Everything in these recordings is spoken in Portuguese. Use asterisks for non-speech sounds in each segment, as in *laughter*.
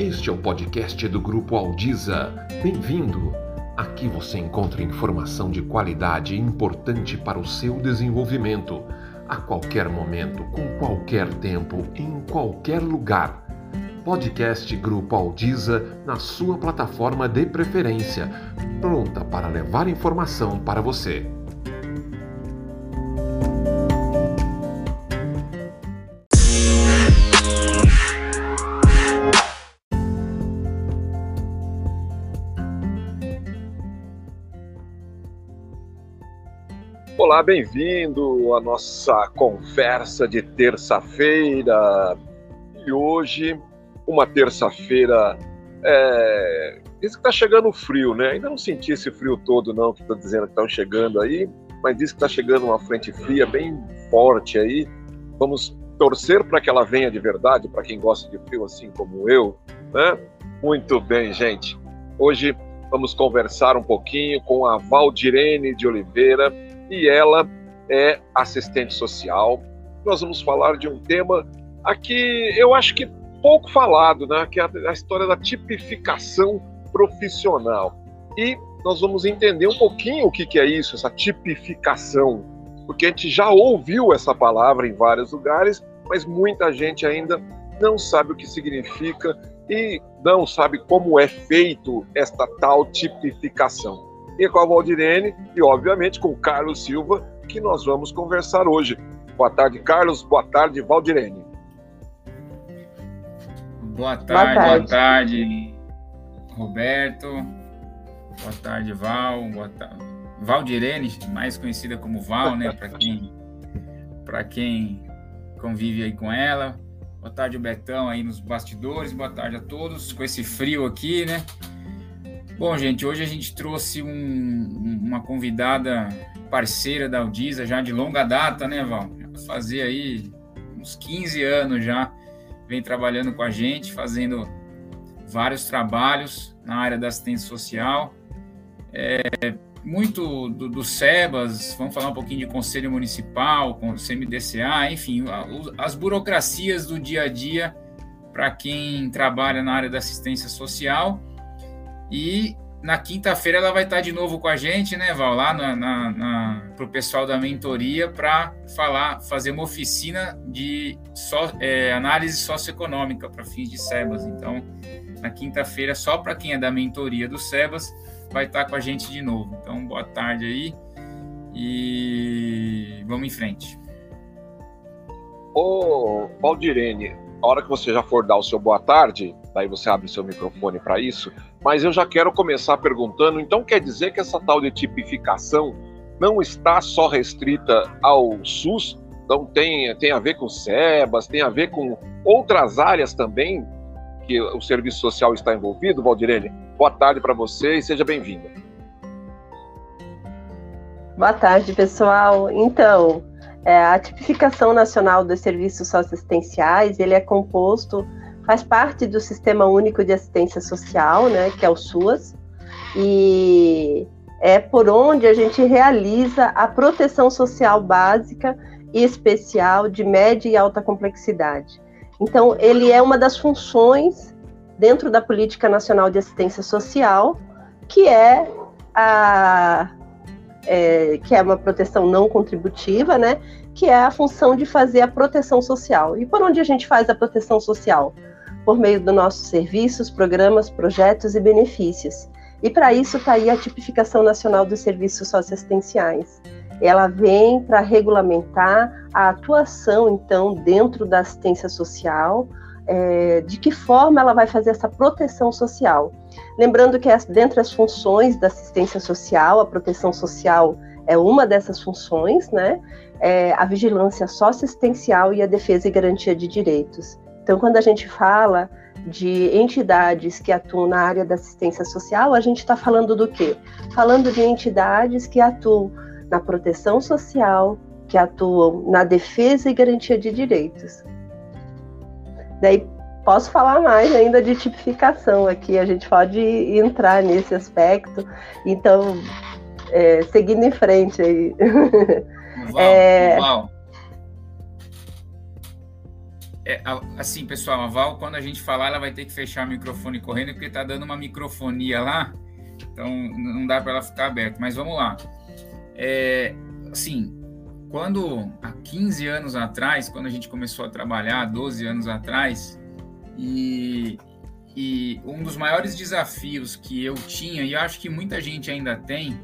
Este é o podcast do Grupo Aldiza. Bem-vindo! Aqui você encontra informação de qualidade importante para o seu desenvolvimento, a qualquer momento, com qualquer tempo, em qualquer lugar. Podcast Grupo Aldiza na sua plataforma de preferência, pronta para levar informação para você. Olá, bem-vindo à nossa conversa de terça-feira. E hoje, uma terça-feira, é... diz que está chegando frio, né? Ainda não senti esse frio todo, não, que estou dizendo que estão chegando aí, mas diz que está chegando uma frente fria bem forte aí. Vamos torcer para que ela venha de verdade, para quem gosta de frio, assim como eu, né? Muito bem, gente. Hoje vamos conversar um pouquinho com a Valdirene de Oliveira e ela é assistente social. Nós vamos falar de um tema aqui, eu acho que pouco falado, né? que é a história da tipificação profissional. E nós vamos entender um pouquinho o que, que é isso, essa tipificação, porque a gente já ouviu essa palavra em vários lugares, mas muita gente ainda não sabe o que significa e não sabe como é feito esta tal tipificação e com a Valdirene e, obviamente, com o Carlos Silva, que nós vamos conversar hoje. Boa tarde, Carlos. Boa tarde, Valdirene. Boa tarde, boa tarde, boa tarde Roberto. Boa tarde, Val. Boa tarde. Valdirene, mais conhecida como Val, né? Para quem, para quem convive aí com ela. Boa tarde, o Betão aí nos bastidores. Boa tarde a todos. Com esse frio aqui, né? Bom, gente, hoje a gente trouxe um, uma convidada parceira da Aldiza já de longa data, né, Val? Fazer aí uns 15 anos já, vem trabalhando com a gente, fazendo vários trabalhos na área da assistência social. É, muito do, do SEBAS, vamos falar um pouquinho de Conselho Municipal, com o CMDCA, enfim, as burocracias do dia a dia para quem trabalha na área da assistência social e na quinta-feira ela vai estar de novo com a gente, né, Val, lá para o pessoal da mentoria para falar, fazer uma oficina de é, análise socioeconômica para fins de SEBAS. Então, na quinta-feira, só para quem é da mentoria do SEBAS, vai estar com a gente de novo. Então, boa tarde aí e vamos em frente. Ô, Valdirene, a hora que você já for dar o seu boa tarde, daí você abre seu microfone para isso, mas eu já quero começar perguntando, então quer dizer que essa tal de tipificação não está só restrita ao SUS, então tem, tem a ver com SEBAS, tem a ver com outras áreas também que o serviço social está envolvido, Valdirene? Boa tarde para você e seja bem-vinda. Boa tarde, pessoal. Então, é, a tipificação nacional dos serviços socioassistenciais, ele é composto, faz parte do Sistema Único de Assistência Social, né, que é o SUAS, e é por onde a gente realiza a proteção social básica e especial de média e alta complexidade. Então, ele é uma das funções dentro da Política Nacional de Assistência Social, que é a é, que é uma proteção não contributiva, né? Que é a função de fazer a proteção social. E por onde a gente faz a proteção social? Por meio dos nossos serviços, programas, projetos e benefícios. E para isso está aí a tipificação nacional dos serviços socioassistenciais. Ela vem para regulamentar a atuação, então, dentro da assistência social, é, de que forma ela vai fazer essa proteção social. Lembrando que as, dentre as funções da assistência social, a proteção social é uma dessas funções, né? É a vigilância socioassistencial e a defesa e garantia de direitos. Então, quando a gente fala de entidades que atuam na área da assistência social, a gente está falando do quê? Falando de entidades que atuam na proteção social, que atuam na defesa e garantia de direitos. Daí, posso falar mais ainda de tipificação aqui, a gente pode entrar nesse aspecto. Então, é, seguindo em frente aí. Val, é... Val. É, assim, pessoal, a Val, quando a gente falar, ela vai ter que fechar o microfone correndo, porque tá dando uma microfonia lá, então não dá para ela ficar aberta. Mas vamos lá. É, assim, quando há 15 anos atrás, quando a gente começou a trabalhar, 12 anos atrás, e, e um dos maiores desafios que eu tinha, e acho que muita gente ainda tem,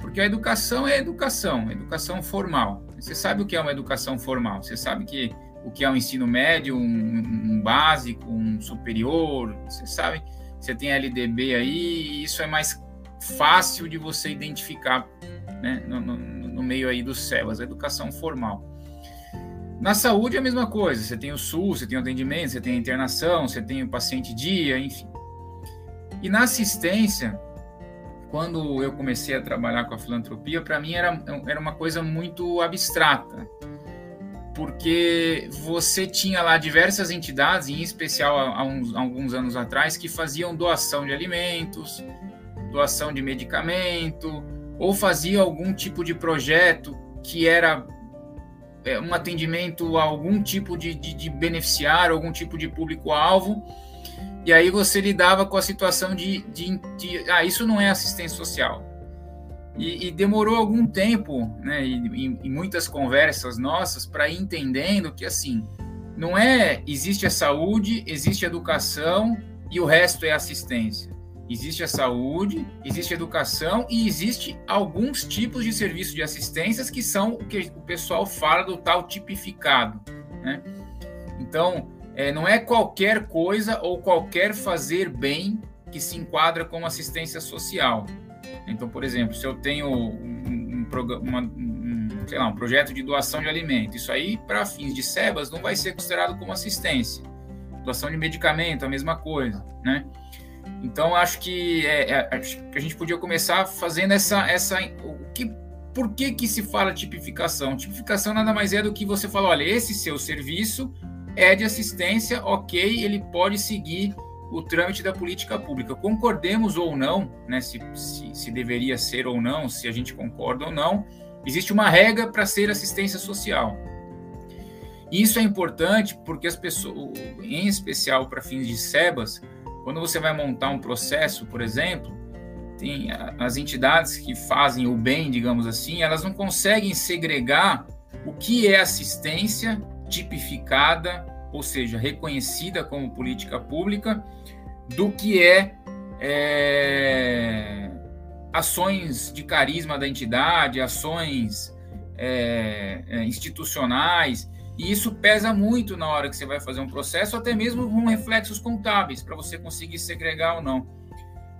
porque a educação é educação, educação formal. Você sabe o que é uma educação formal, você sabe que o que é um ensino médio, um, um básico, um superior, você sabe, você tem LDB aí, e isso é mais fácil de você identificar né, no, no, no meio aí dos a educação formal. Na saúde é a mesma coisa, você tem o SUS, você tem o atendimento, você tem a internação, você tem o paciente dia, enfim. E na assistência, quando eu comecei a trabalhar com a filantropia, para mim era, era uma coisa muito abstrata, porque você tinha lá diversas entidades, em especial há, uns, há alguns anos atrás, que faziam doação de alimentos, doação de medicamento, ou faziam algum tipo de projeto que era é, um atendimento a algum tipo de, de, de beneficiário, algum tipo de público-alvo, e aí você lidava com a situação de, de, de ah, isso não é assistência social. E, e demorou algum tempo, né, e, e, muitas conversas nossas, para ir entendendo que, assim, não é existe a saúde, existe a educação e o resto é assistência. Existe a saúde, existe a educação e existe alguns tipos de serviço de assistências que são o que o pessoal fala do tal tipificado. Né? Então, é, não é qualquer coisa ou qualquer fazer bem que se enquadra como assistência social. Então, por exemplo, se eu tenho um, um, uma, um, sei lá, um projeto de doação de alimento, isso aí, para fins de SEBAS, não vai ser considerado como assistência. Doação de medicamento, a mesma coisa, né? Então, acho que, é, é, acho que a gente podia começar fazendo essa... essa o que, por que, que se fala tipificação? Tipificação nada mais é do que você falar, olha, esse seu serviço é de assistência, ok, ele pode seguir o trâmite da política pública. Concordemos ou não, né, se, se, se deveria ser ou não, se a gente concorda ou não, existe uma regra para ser assistência social. Isso é importante porque as pessoas, em especial para fins de SEBAS, quando você vai montar um processo, por exemplo, tem as entidades que fazem o bem, digamos assim, elas não conseguem segregar o que é assistência tipificada, ou seja, reconhecida como política pública, do que é, é ações de carisma da entidade, ações é, é, institucionais. E isso pesa muito na hora que você vai fazer um processo, até mesmo com reflexos contábeis, para você conseguir segregar ou não.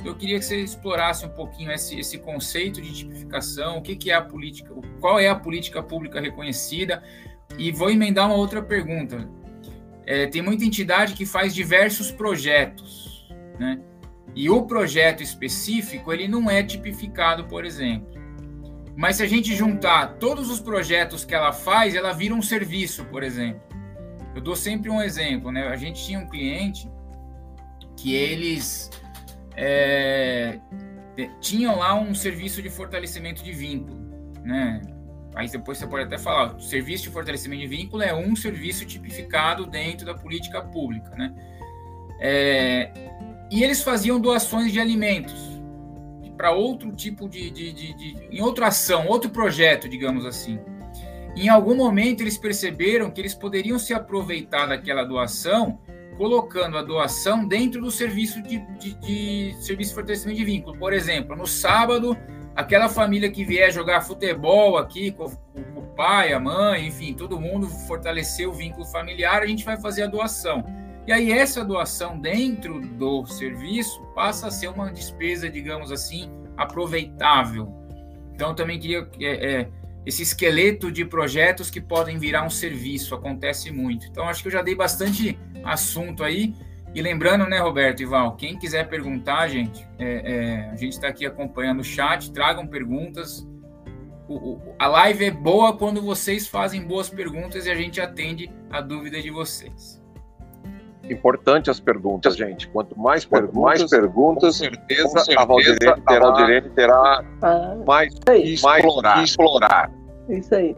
Eu queria que você explorasse um pouquinho esse, esse conceito de tipificação, o que, que é a política, qual é a política pública reconhecida, e vou emendar uma outra pergunta. É, tem muita entidade que faz diversos projetos, né? E o projeto específico ele não é tipificado, por exemplo. Mas se a gente juntar todos os projetos que ela faz, ela vira um serviço, por exemplo. Eu dou sempre um exemplo, né? A gente tinha um cliente que eles é, tinham lá um serviço de fortalecimento de vínculo, né? Aí depois você pode até falar, o serviço de fortalecimento de vínculo é um serviço tipificado dentro da política pública, né? É, e eles faziam doações de alimentos para outro tipo de, de, de, de, em outra ação, outro projeto, digamos assim. Em algum momento eles perceberam que eles poderiam se aproveitar daquela doação, colocando a doação dentro do serviço de, de, de serviço de fortalecimento de vínculo. Por exemplo, no sábado, aquela família que vier jogar futebol aqui com, o pai, a mãe, enfim, todo mundo fortalecer o vínculo familiar, a gente vai fazer a doação. E aí essa doação dentro do serviço passa a ser uma despesa, digamos assim, aproveitável. Então também queria é, é, esse esqueleto de projetos que podem virar um serviço acontece muito. Então acho que eu já dei bastante assunto aí. E lembrando, né, Roberto e Val, quem quiser perguntar, gente, é, é a gente está aqui acompanhando o chat, tragam perguntas. O, o, a live é boa quando vocês fazem boas perguntas e a gente atende a dúvida de vocês. Importante as perguntas, gente. Quanto mais, Quanto perguntas, mais perguntas, com certeza, com certeza a Valdirene terá, a Valdirene terá ah, mais, mais explorar. explorar. Isso aí.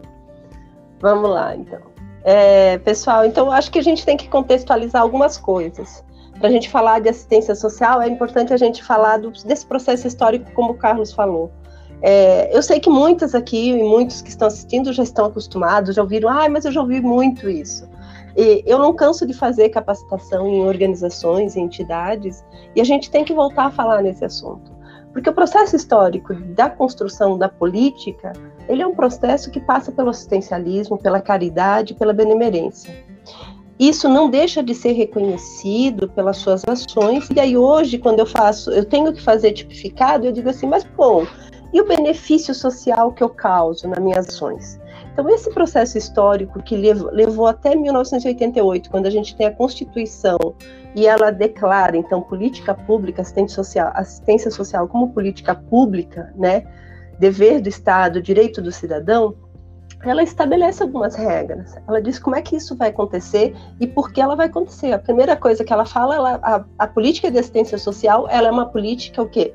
Vamos lá, então. É, pessoal, então acho que a gente tem que contextualizar algumas coisas. Para a gente falar de assistência social, é importante a gente falar do, desse processo histórico, como o Carlos falou. É, eu sei que muitas aqui e muitos que estão assistindo já estão acostumados, já ouviram, ah, mas eu já ouvi muito isso. E eu não canso de fazer capacitação em organizações, em entidades, e a gente tem que voltar a falar nesse assunto. Porque o processo histórico da construção da política, ele é um processo que passa pelo assistencialismo, pela caridade, pela benemerência. Isso não deixa de ser reconhecido pelas suas ações. E aí hoje, quando eu faço, eu tenho que fazer tipificado, eu digo assim, mas bom, e o benefício social que eu causo nas minhas ações? Então, esse processo histórico que levou, levou até 1988, quando a gente tem a Constituição e ela declara, então, política pública, assistência social, assistência social como política pública, né, dever do Estado, direito do cidadão, ela estabelece algumas regras. Ela diz como é que isso vai acontecer e por que ela vai acontecer. A primeira coisa que ela fala, ela, a, a política de assistência social, ela é uma política o quê?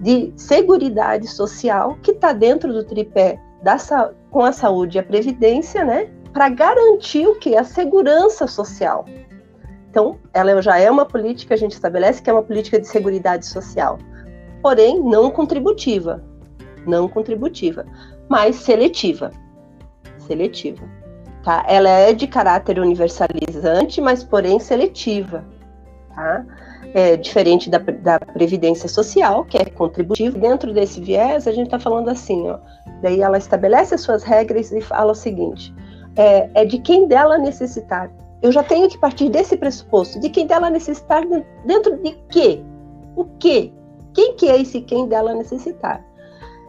de seguridade social que está dentro do tripé da, com a saúde e a previdência, né, para garantir o que a segurança social. Então, ela já é uma política a gente estabelece que é uma política de seguridade social, porém não contributiva, não contributiva, mas seletiva, seletiva. Tá? Ela é de caráter universalizante, mas porém seletiva, tá? É, diferente da, da Previdência Social, que é contributiva. Dentro desse viés, a gente está falando assim, ó, daí ela estabelece as suas regras e fala o seguinte, é, é de quem dela necessitar. Eu já tenho que partir desse pressuposto, de quem dela necessitar dentro de quê? O quê? Quem que é esse quem dela necessitar?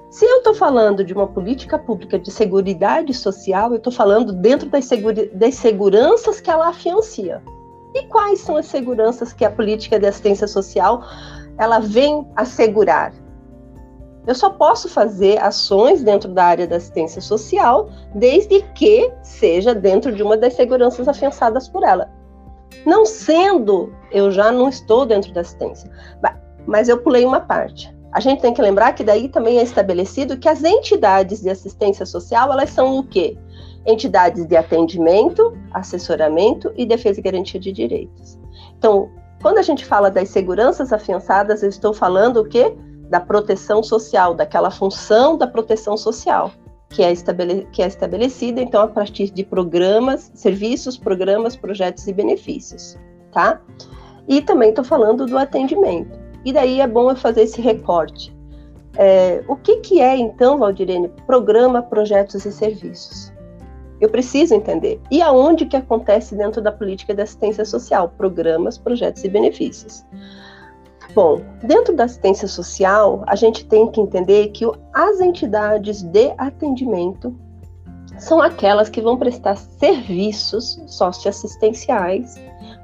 Se eu estou falando de uma política pública de seguridade social, eu estou falando dentro das, das seguranças que ela afiancia. E quais são as seguranças que a política de assistência social ela vem assegurar? Eu só posso fazer ações dentro da área da assistência social desde que seja dentro de uma das seguranças afiançadas por ela. Não sendo, eu já não estou dentro da assistência. Mas eu pulei uma parte. A gente tem que lembrar que daí também é estabelecido que as entidades de assistência social, elas são o quê? Entidades de atendimento, assessoramento e defesa e garantia de direitos. Então, quando a gente fala das seguranças afiançadas, eu estou falando o quê? Da proteção social, daquela função da proteção social, que é, estabele que é estabelecida, então, a partir de programas, serviços, programas, projetos e benefícios, tá? E também estou falando do atendimento. E daí é bom eu fazer esse recorte. É, o que, que é, então, Valdirene, programa, projetos e serviços? Eu preciso entender. E aonde que acontece dentro da política de assistência social? Programas, projetos e benefícios. Bom, dentro da assistência social, a gente tem que entender que as entidades de atendimento são aquelas que vão prestar serviços socioassistenciais.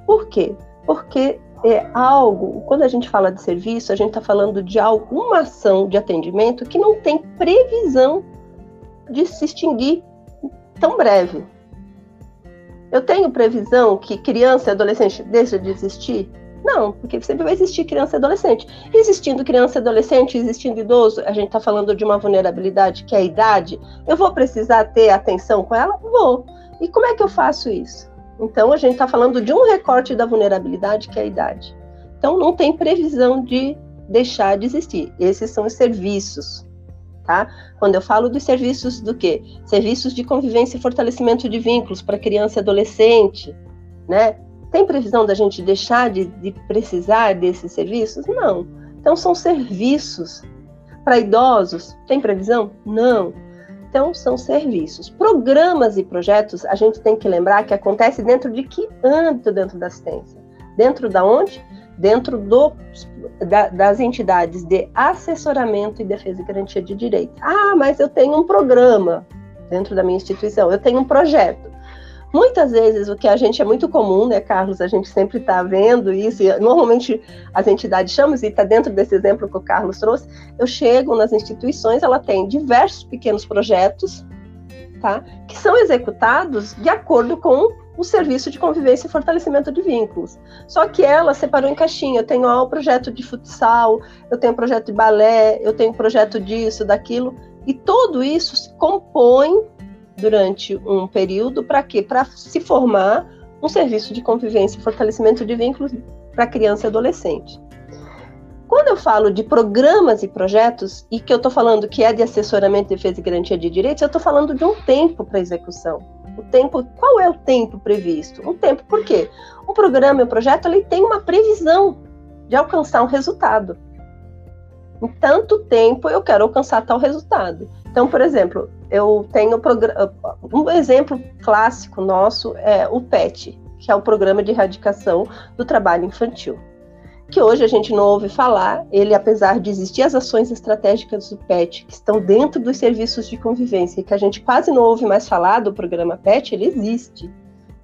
Por quê? Porque é algo, quando a gente fala de serviço, a gente está falando de alguma ação de atendimento que não tem previsão de se extinguir tão breve. Eu tenho previsão que criança e adolescente deixa de existir? Não, porque sempre vai existir criança e adolescente. Existindo criança e adolescente, existindo idoso, a gente está falando de uma vulnerabilidade que é a idade. Eu vou precisar ter atenção com ela? Vou. E como é que eu faço isso? Então, a gente está falando de um recorte da vulnerabilidade que é a idade. Então, não tem previsão de deixar de existir. Esses são os serviços tá? Quando eu falo dos serviços do quê? Serviços de convivência e fortalecimento de vínculos para criança e adolescente, né? Tem previsão da gente deixar de, de precisar desses serviços? Não. Então são serviços para idosos. Tem previsão? Não. Então são serviços. Programas e projetos, a gente tem que lembrar que acontece dentro de que âmbito dentro da assistência? Dentro da onde? Dentro do, da, das entidades de assessoramento e defesa e garantia de direitos. Ah, mas eu tenho um programa dentro da minha instituição, eu tenho um projeto. Muitas vezes o que a gente é muito comum, né, Carlos? A gente sempre está vendo isso, e normalmente as entidades chamam, e está dentro desse exemplo que o Carlos trouxe. Eu chego nas instituições, ela tem diversos pequenos projetos, tá? Que são executados de acordo com o serviço de convivência e fortalecimento de vínculos. Só que ela separou em caixinha. Eu tenho ó, projeto de futsal, eu tenho o projeto de balé, eu tenho o projeto disso, daquilo. E tudo isso se compõe durante um período para quê? Para se formar um serviço de convivência e fortalecimento de vínculos para criança e adolescente. Quando eu falo de programas e projetos, e que eu estou falando que é de assessoramento, defesa e garantia de direitos, eu estou falando de um tempo para execução. O tempo, qual é o tempo previsto? Um tempo, por quê? Um programa um projeto ele tem uma previsão de alcançar um resultado. Em tanto tempo eu quero alcançar tal resultado. Então, por exemplo, eu tenho um exemplo clássico nosso é o PET, que é o Programa de Erradicação do Trabalho Infantil, que hoje a gente não ouve falar. Ele, apesar de existir as ações estratégicas do PET, que estão dentro dos serviços de convivência e que a gente quase não ouve mais falar do programa PET, ele existe.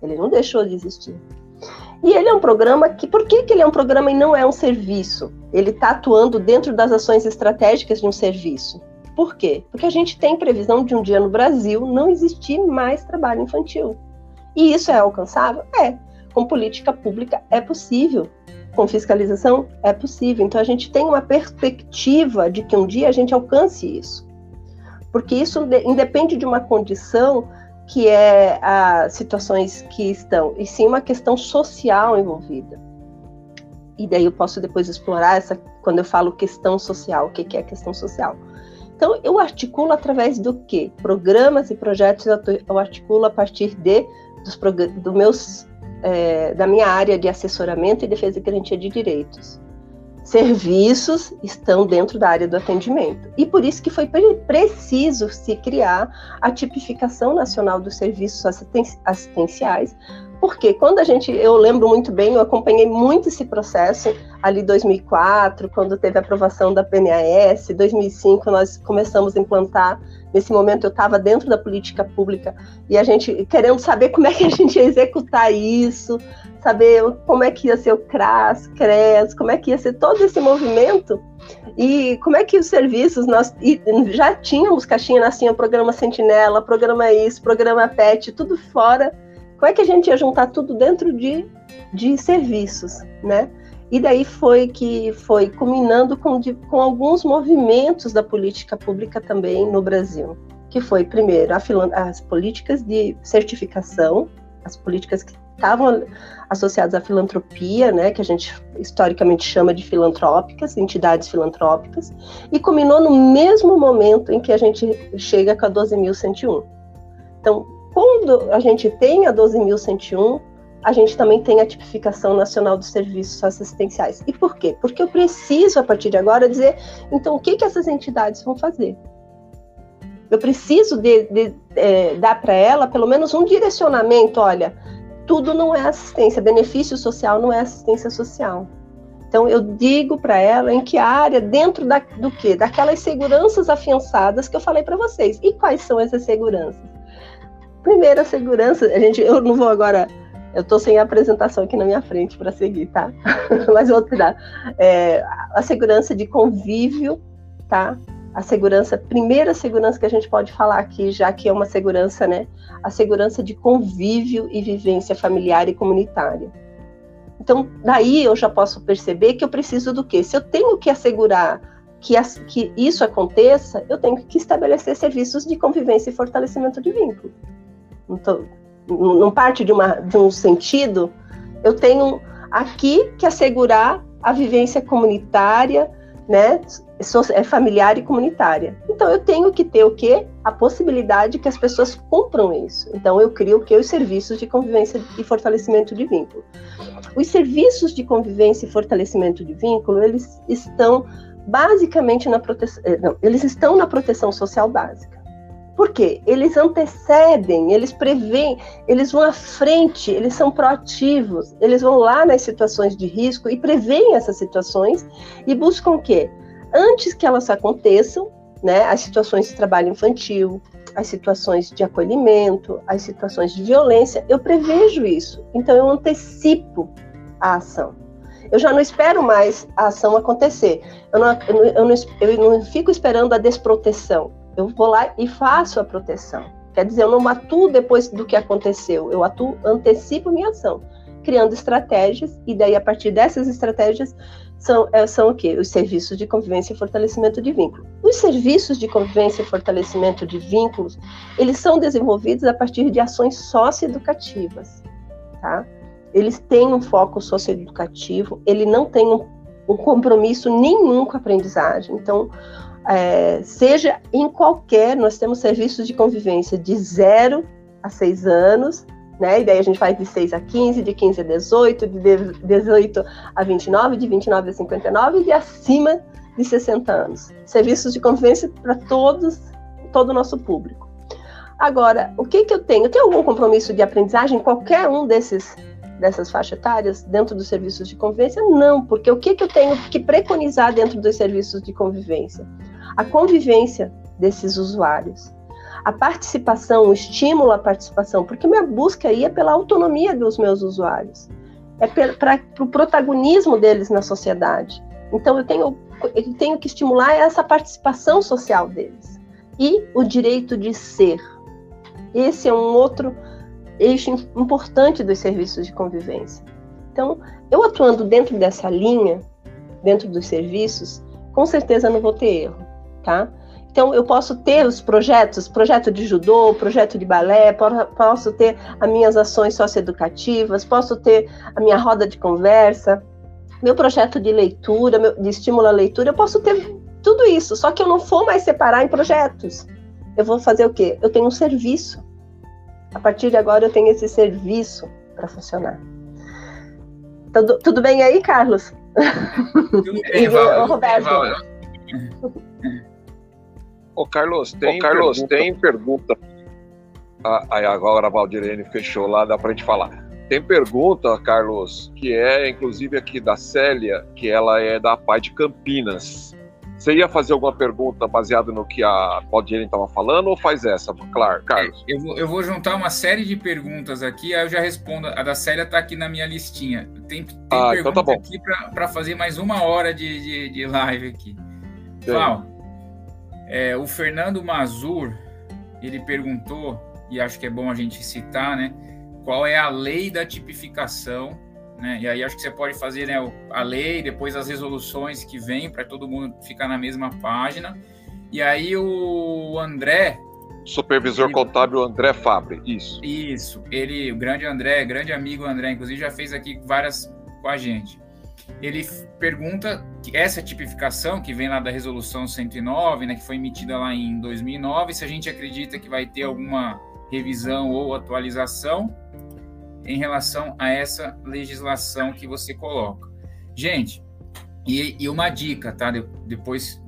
Ele não deixou de existir. E ele é um programa que, por que, que ele é um programa e não é um serviço? Ele está atuando dentro das ações estratégicas de um serviço. Por quê? Porque a gente tem previsão de um dia no Brasil não existir mais trabalho infantil. E isso é alcançável? É. Com política pública é possível. Com fiscalização é possível. Então a gente tem uma perspectiva de que um dia a gente alcance isso. Porque isso independe de uma condição que é as situações que estão, e sim uma questão social envolvida. E daí eu posso depois explorar essa, quando eu falo questão social, o que, que é questão social. Então, eu articulo através do quê? Programas e projetos eu articulo a partir de dos, do meus, é, da minha área de assessoramento e defesa e garantia de direitos serviços estão dentro da área do atendimento. E por isso que foi preciso se criar a tipificação nacional dos serviços assistenciais, porque quando a gente, eu lembro muito bem, eu acompanhei muito esse processo ali 2004, quando teve a aprovação da PNAS, 2005 nós começamos a implantar. Nesse momento eu estava dentro da política pública e a gente querendo saber como é que a gente ia executar isso, saber como é que ia ser o CRAS, CRES, como é que ia ser todo esse movimento e como é que os serviços nós já tínhamos caixinha nascia programa Sentinela, programa isso, programa PET, tudo fora. Como é que a gente ia juntar tudo dentro de, de serviços, né? E daí foi que foi culminando com, de, com alguns movimentos da política pública também no Brasil, que foi primeiro a, as políticas de certificação, as políticas que estavam associadas à filantropia, né, que a gente historicamente chama de filantrópicas, entidades filantrópicas, e culminou no mesmo momento em que a gente chega com a 12.101. Então, quando a gente tem a 12.101, a gente também tem a tipificação nacional dos serviços assistenciais. E por quê? Porque eu preciso, a partir de agora, dizer, então, o que, que essas entidades vão fazer? Eu preciso de, de, é, dar para ela pelo menos um direcionamento, olha, tudo não é assistência, benefício social não é assistência social. Então eu digo para ela em que área, dentro da, do que? Daquelas seguranças afiançadas que eu falei para vocês. E quais são essas seguranças? Primeira segurança, a gente, eu não vou agora, eu estou sem a apresentação aqui na minha frente para seguir, tá? *laughs* Mas vou te dar. É, a segurança de convívio, tá? a segurança, primeira segurança que a gente pode falar aqui, já que é uma segurança, né? A segurança de convívio e vivência familiar e comunitária. Então, daí eu já posso perceber que eu preciso do quê? Se eu tenho que assegurar que, as, que isso aconteça, eu tenho que estabelecer serviços de convivência e fortalecimento de vínculo. Então, não parte de, uma, de um sentido, eu tenho aqui que assegurar a vivência comunitária, né, é familiar e comunitária. Então eu tenho que ter o quê? A possibilidade que as pessoas cumpram isso. Então eu crio o quê? Os serviços de convivência e fortalecimento de vínculo. Os serviços de convivência e fortalecimento de vínculo, eles estão basicamente na proteção, eh, não, eles estão na proteção social básica. Por quê? Eles antecedem, eles preveem, eles vão à frente, eles são proativos, eles vão lá nas situações de risco e preveem essas situações e buscam o quê? antes que elas aconteçam, né, as situações de trabalho infantil, as situações de acolhimento, as situações de violência, eu prevejo isso. Então eu antecipo a ação. Eu já não espero mais a ação acontecer. Eu não, eu não, eu não fico esperando a desproteção. Eu vou lá e faço a proteção. Quer dizer, eu não atuo depois do que aconteceu, eu atuo, antecipo minha ação, criando estratégias, e daí, a partir dessas estratégias, são, é, são o quê? Os serviços de convivência e fortalecimento de vínculo. Os serviços de convivência e fortalecimento de vínculos, eles são desenvolvidos a partir de ações socioeducativas, tá? Eles têm um foco socioeducativo, ele não tem um, um compromisso nenhum com a aprendizagem. Então, é, seja em qualquer, nós temos serviços de convivência de 0 a 6 anos, né? E daí a gente faz de 6 a 15, de 15 a 18, de 18 a 29, de 29 a 59 e de acima de 60 anos. Serviços de convivência para todos, todo o nosso público. Agora, o que, que eu tenho? Tenho algum compromisso de aprendizagem em qualquer um desses dessas faixas etárias dentro dos serviços de convivência? Não, porque o que, que eu tenho que preconizar dentro dos serviços de convivência? A convivência desses usuários a participação, o estímulo à participação, porque minha busca aí é pela autonomia dos meus usuários, é para o protagonismo deles na sociedade. Então eu tenho, eu tenho que estimular essa participação social deles e o direito de ser. Esse é um outro eixo importante dos serviços de convivência. Então, eu atuando dentro dessa linha, dentro dos serviços, com certeza não vou ter erro, tá? Então, eu posso ter os projetos, projeto de judô, projeto de balé, posso ter as minhas ações socioeducativas, posso ter a minha roda de conversa, meu projeto de leitura, meu, de estímulo à leitura, eu posso ter tudo isso, só que eu não vou mais separar em projetos. Eu vou fazer o quê? Eu tenho um serviço. A partir de agora, eu tenho esse serviço para funcionar. Tudo, tudo bem aí, Carlos? Tudo bem, *laughs* Val, Roberto. *laughs* Ô, Carlos, tem, Ô, Carlos, pergunta... tem pergunta. Ah, aí agora a Valdirene fechou lá, dá pra gente falar. Tem pergunta, Carlos, que é inclusive aqui da Célia, que ela é da Pai de Campinas. Você ia fazer alguma pergunta baseada no que a Valdirene estava falando ou faz essa, claro, Carlos? É, eu, vou, eu vou juntar uma série de perguntas aqui, aí eu já respondo. A da Célia está aqui na minha listinha. Tem, tem ah, pergunta então tá aqui para fazer mais uma hora de, de, de live aqui. Val, é, o Fernando Mazur, ele perguntou, e acho que é bom a gente citar, né? Qual é a lei da tipificação, né? E aí acho que você pode fazer né, a lei, depois as resoluções que vêm para todo mundo ficar na mesma página. E aí o André, supervisor ele, contábil André Fabre, isso. Isso, ele, o grande André, grande amigo André, inclusive já fez aqui várias com a gente ele pergunta que essa tipificação que vem lá da resolução 109, né, que foi emitida lá em 2009, se a gente acredita que vai ter alguma revisão ou atualização em relação a essa legislação que você coloca. Gente, e, e uma dica, tá? De, depois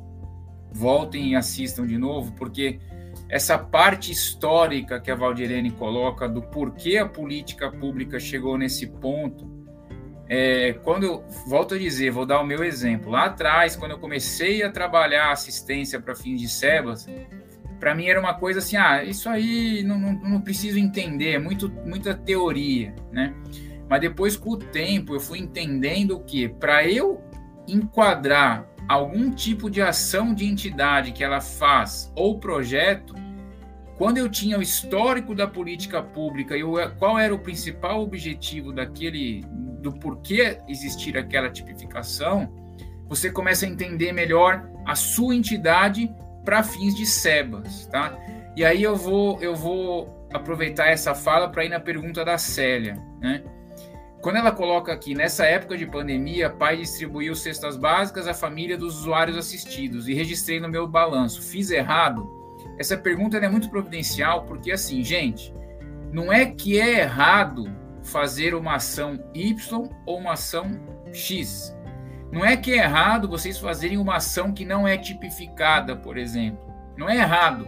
voltem e assistam de novo, porque essa parte histórica que a Valdirene coloca do porquê a política pública chegou nesse ponto é, quando eu volto a dizer, vou dar o meu exemplo. Lá atrás, quando eu comecei a trabalhar assistência para fins de SEBAS, para mim era uma coisa assim, ah, isso aí não, não, não preciso entender, é muito, muita teoria, né? Mas depois, com o tempo, eu fui entendendo que para eu enquadrar algum tipo de ação de entidade que ela faz ou projeto, quando eu tinha o histórico da política pública e qual era o principal objetivo daquele do porquê existir aquela tipificação, você começa a entender melhor a sua entidade para fins de SEBAS, tá? E aí eu vou eu vou aproveitar essa fala para ir na pergunta da Célia, né? Quando ela coloca aqui, nessa época de pandemia, pai distribuiu cestas básicas à família dos usuários assistidos e registrei no meu balanço. Fiz errado? Essa pergunta é muito providencial porque, assim, gente, não é que é errado fazer uma ação Y ou uma ação X. Não é que é errado vocês fazerem uma ação que não é tipificada, por exemplo. Não é errado.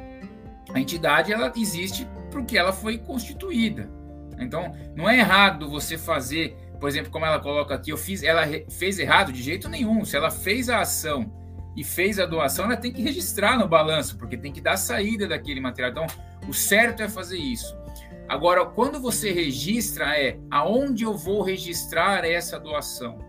A entidade ela existe porque ela foi constituída. Então, não é errado você fazer, por exemplo, como ela coloca aqui, eu fiz, ela fez errado de jeito nenhum. Se ela fez a ação e fez a doação, ela tem que registrar no balanço, porque tem que dar saída daquele material. Então, o certo é fazer isso. Agora, quando você registra, é aonde eu vou registrar essa doação?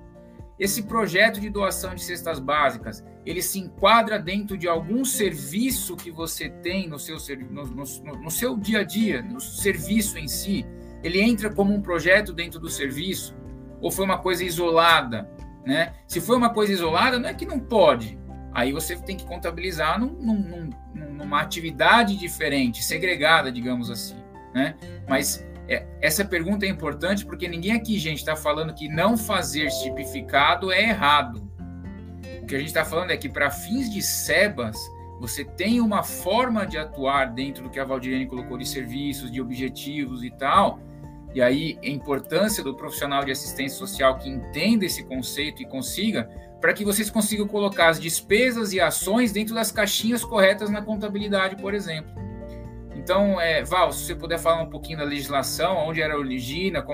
Esse projeto de doação de cestas básicas, ele se enquadra dentro de algum serviço que você tem no seu, no, no, no seu dia a dia, no serviço em si? Ele entra como um projeto dentro do serviço? Ou foi uma coisa isolada? né? Se foi uma coisa isolada, não é que não pode. Aí você tem que contabilizar num, num, numa atividade diferente, segregada, digamos assim, né? Mas é, essa pergunta é importante porque ninguém aqui, gente, está falando que não fazer tipificado é errado. O que a gente está falando é que para fins de SEBAS, você tem uma forma de atuar dentro do que a Valdirene colocou de serviços, de objetivos e tal, e aí a importância do profissional de assistência social que entenda esse conceito e consiga, para que vocês consigam colocar as despesas e ações dentro das caixinhas corretas na contabilidade, por exemplo. Então, é, Val, se você puder falar um pouquinho da legislação, onde ela origina,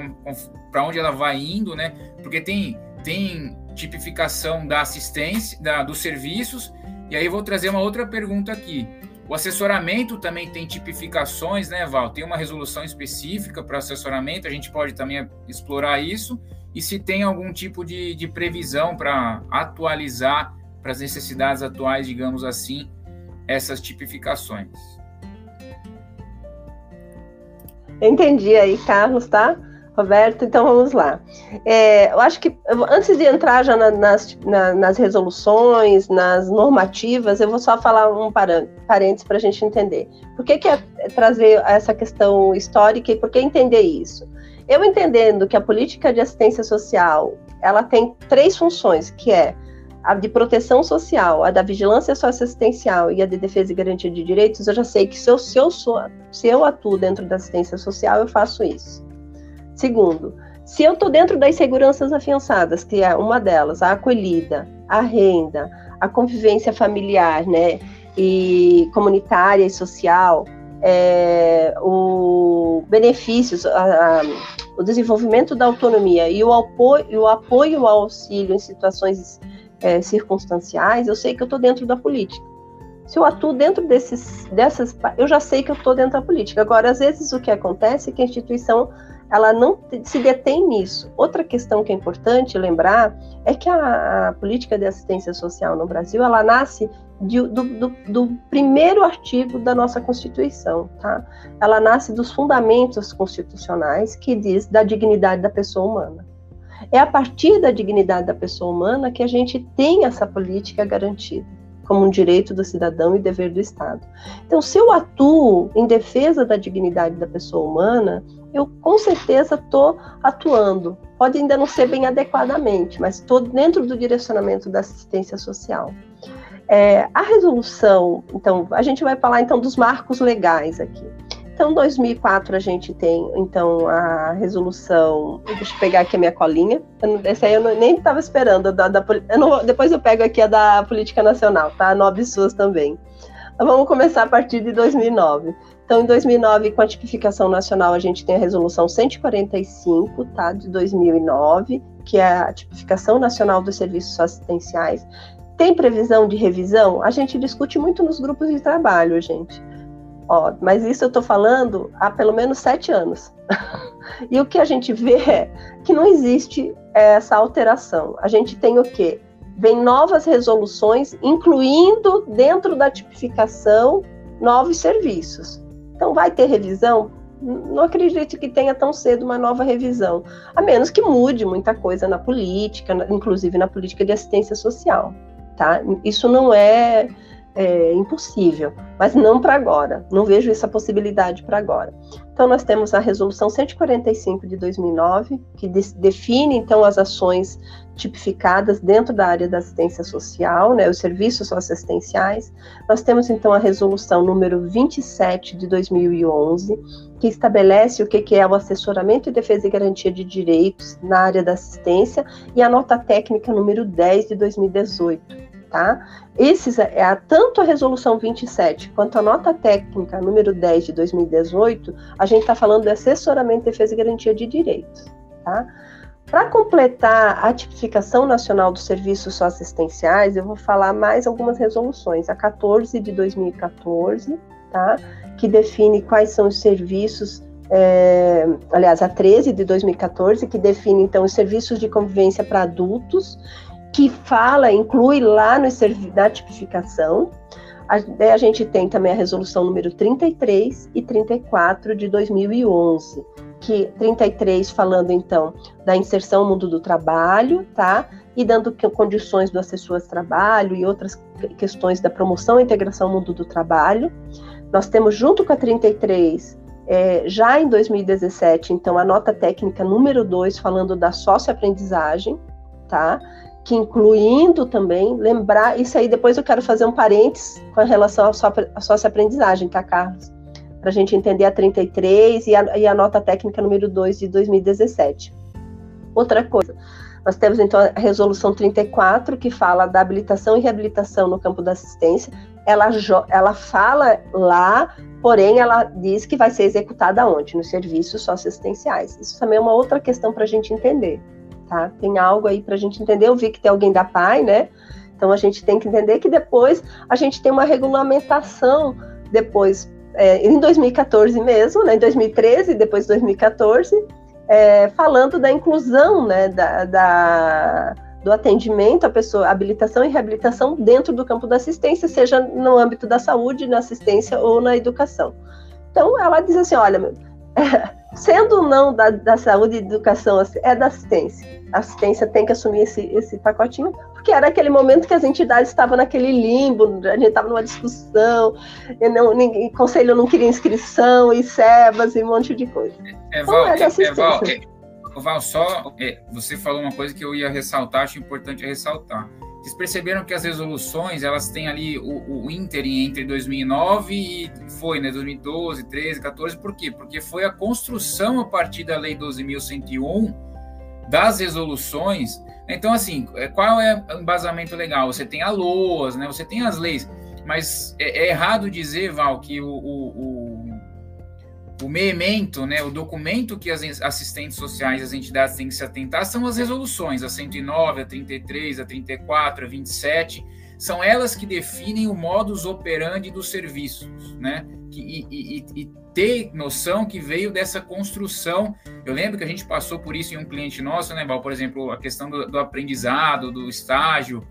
para onde ela vai indo, né? Porque tem, tem tipificação da assistência, da, dos serviços, e aí eu vou trazer uma outra pergunta aqui. O assessoramento também tem tipificações, né, Val? Tem uma resolução específica para assessoramento, a gente pode também explorar isso. E se tem algum tipo de, de previsão para atualizar para as necessidades atuais, digamos assim, essas tipificações. Entendi aí, Carlos, tá? Roberto, então vamos lá. É, eu acho que antes de entrar já na, nas, na, nas resoluções, nas normativas, eu vou só falar um parênteses para a gente entender. Por que, que é trazer essa questão histórica e por que entender isso? Eu entendendo que a política de assistência social ela tem três funções, que é a de proteção social, a da vigilância socioassistencial e a de defesa e garantia de direitos, eu já sei que se eu, se eu, sou, se eu atuo dentro da assistência social, eu faço isso. Segundo, se eu estou dentro das seguranças afiançadas, que é uma delas, a acolhida, a renda, a convivência familiar, né, e comunitária e social, é, o benefícios, a, a, o desenvolvimento da autonomia e o apoio, o apoio ao auxílio em situações é, circunstanciais, eu sei que eu estou dentro da política. Se eu atuo dentro desses, dessas, eu já sei que eu estou dentro da política. Agora, às vezes o que acontece é que a instituição ela não se detém nisso. Outra questão que é importante lembrar é que a, a política de assistência social no Brasil ela nasce de, do, do, do, primeiro artigo da nossa Constituição, tá? Ela nasce dos fundamentos constitucionais que diz da dignidade da pessoa humana. É a partir da dignidade da pessoa humana que a gente tem essa política garantida como um direito do cidadão e dever do Estado. Então, se eu atuo em defesa da dignidade da pessoa humana, eu com certeza estou atuando. Pode ainda não ser bem adequadamente, mas estou dentro do direcionamento da assistência social. É, a resolução, então, a gente vai falar então dos marcos legais aqui. Então, em 2004 a gente tem então a resolução. Deixa eu pegar aqui a minha colinha. Essa aí eu não, nem estava esperando. Da, da eu não, depois eu pego aqui a da política nacional, tá? Nove suas também. Vamos começar a partir de 2009. Então, em 2009, com a tipificação nacional, a gente tem a resolução 145, tá, de 2009, que é a tipificação nacional dos serviços assistenciais. Tem previsão de revisão? A gente discute muito nos grupos de trabalho, gente. Ó, mas isso eu estou falando há pelo menos sete anos. *laughs* e o que a gente vê é que não existe essa alteração. A gente tem o quê? Vem novas resoluções, incluindo dentro da tipificação novos serviços. Então, vai ter revisão? Não acredito que tenha tão cedo uma nova revisão, a menos que mude muita coisa na política, inclusive na política de assistência social. Tá? Isso não é, é impossível, mas não para agora. Não vejo essa possibilidade para agora. Então, nós temos a Resolução 145 de 2009, que de, define, então, as ações tipificadas dentro da área da assistência social, né, os serviços assistenciais. Nós temos, então, a Resolução número 27 de 2011, que estabelece o que, é o assessoramento e defesa e garantia de direitos na área da assistência, e a nota técnica número 10 de 2018 tá? Esses, é, tanto a resolução 27 quanto a nota técnica número 10 de 2018, a gente está falando de assessoramento, defesa e garantia de direitos, tá? Para completar a tipificação nacional dos serviços socioassistenciais, eu vou falar mais algumas resoluções. A 14 de 2014, tá? Que define quais são os serviços é, aliás, a 13 de 2014, que define então os serviços de convivência para adultos que fala, inclui lá no, na tipificação. A, a gente tem também a resolução número 33 e 34 de 2011, que 33 falando então da inserção no mundo do trabalho, tá? E dando condições do acesso ao trabalho e outras questões da promoção e integração ao mundo do trabalho. Nós temos junto com a 33 é, já em 2017, então, a nota técnica número 2, falando da socioaprendizagem, tá? Que incluindo também, lembrar, isso aí depois eu quero fazer um parênteses com relação à socioaprendizagem, tá, Carlos? Para a gente entender a 33 e a, e a nota técnica número 2 de 2017. Outra coisa, nós temos então a resolução 34, que fala da habilitação e reabilitação no campo da assistência. Ela, ela fala lá porém ela diz que vai ser executada onde? Nos serviços socioassistenciais. Isso também é uma outra questão para a gente entender, tá? Tem algo aí para a gente entender. Eu vi que tem alguém da PAI, né? Então a gente tem que entender que depois a gente tem uma regulamentação depois é, em 2014 mesmo, né? Em 2013, depois 2014, é, falando da inclusão, né? da, da do atendimento à pessoa, habilitação e reabilitação dentro do campo da assistência, seja no âmbito da saúde, na assistência ou na educação. Então, ela diz assim: olha, *laughs* sendo não da, da saúde e educação, é da assistência. A assistência tem que assumir esse, esse pacotinho, porque era aquele momento que as entidades estavam naquele limbo, a gente estava numa discussão, e não, ninguém, conselho não queria inscrição, e SEBAS, e um monte de coisa. É, então, é, é, Val, é, Val, só é, você falou uma coisa que eu ia ressaltar, acho importante ressaltar. Vocês perceberam que as resoluções elas têm ali o, o ínterim entre 2009 e foi, né, 2012, 13, 14, por quê? Porque foi a construção a partir da Lei 12.101 das resoluções. Então, assim, é, qual é o embasamento legal? Você tem a LOAS, né, você tem as leis, mas é, é errado dizer, Val, que o, o, o o né, o documento que as assistentes sociais as entidades têm que se atentar são as resoluções, a 109, a 33, a 34, a 27, são elas que definem o modus operandi dos serviços, né? E, e, e, ter noção que veio dessa construção. Eu lembro que a gente passou por isso em um cliente nosso, né? Por exemplo, a questão do, do aprendizado, do estágio.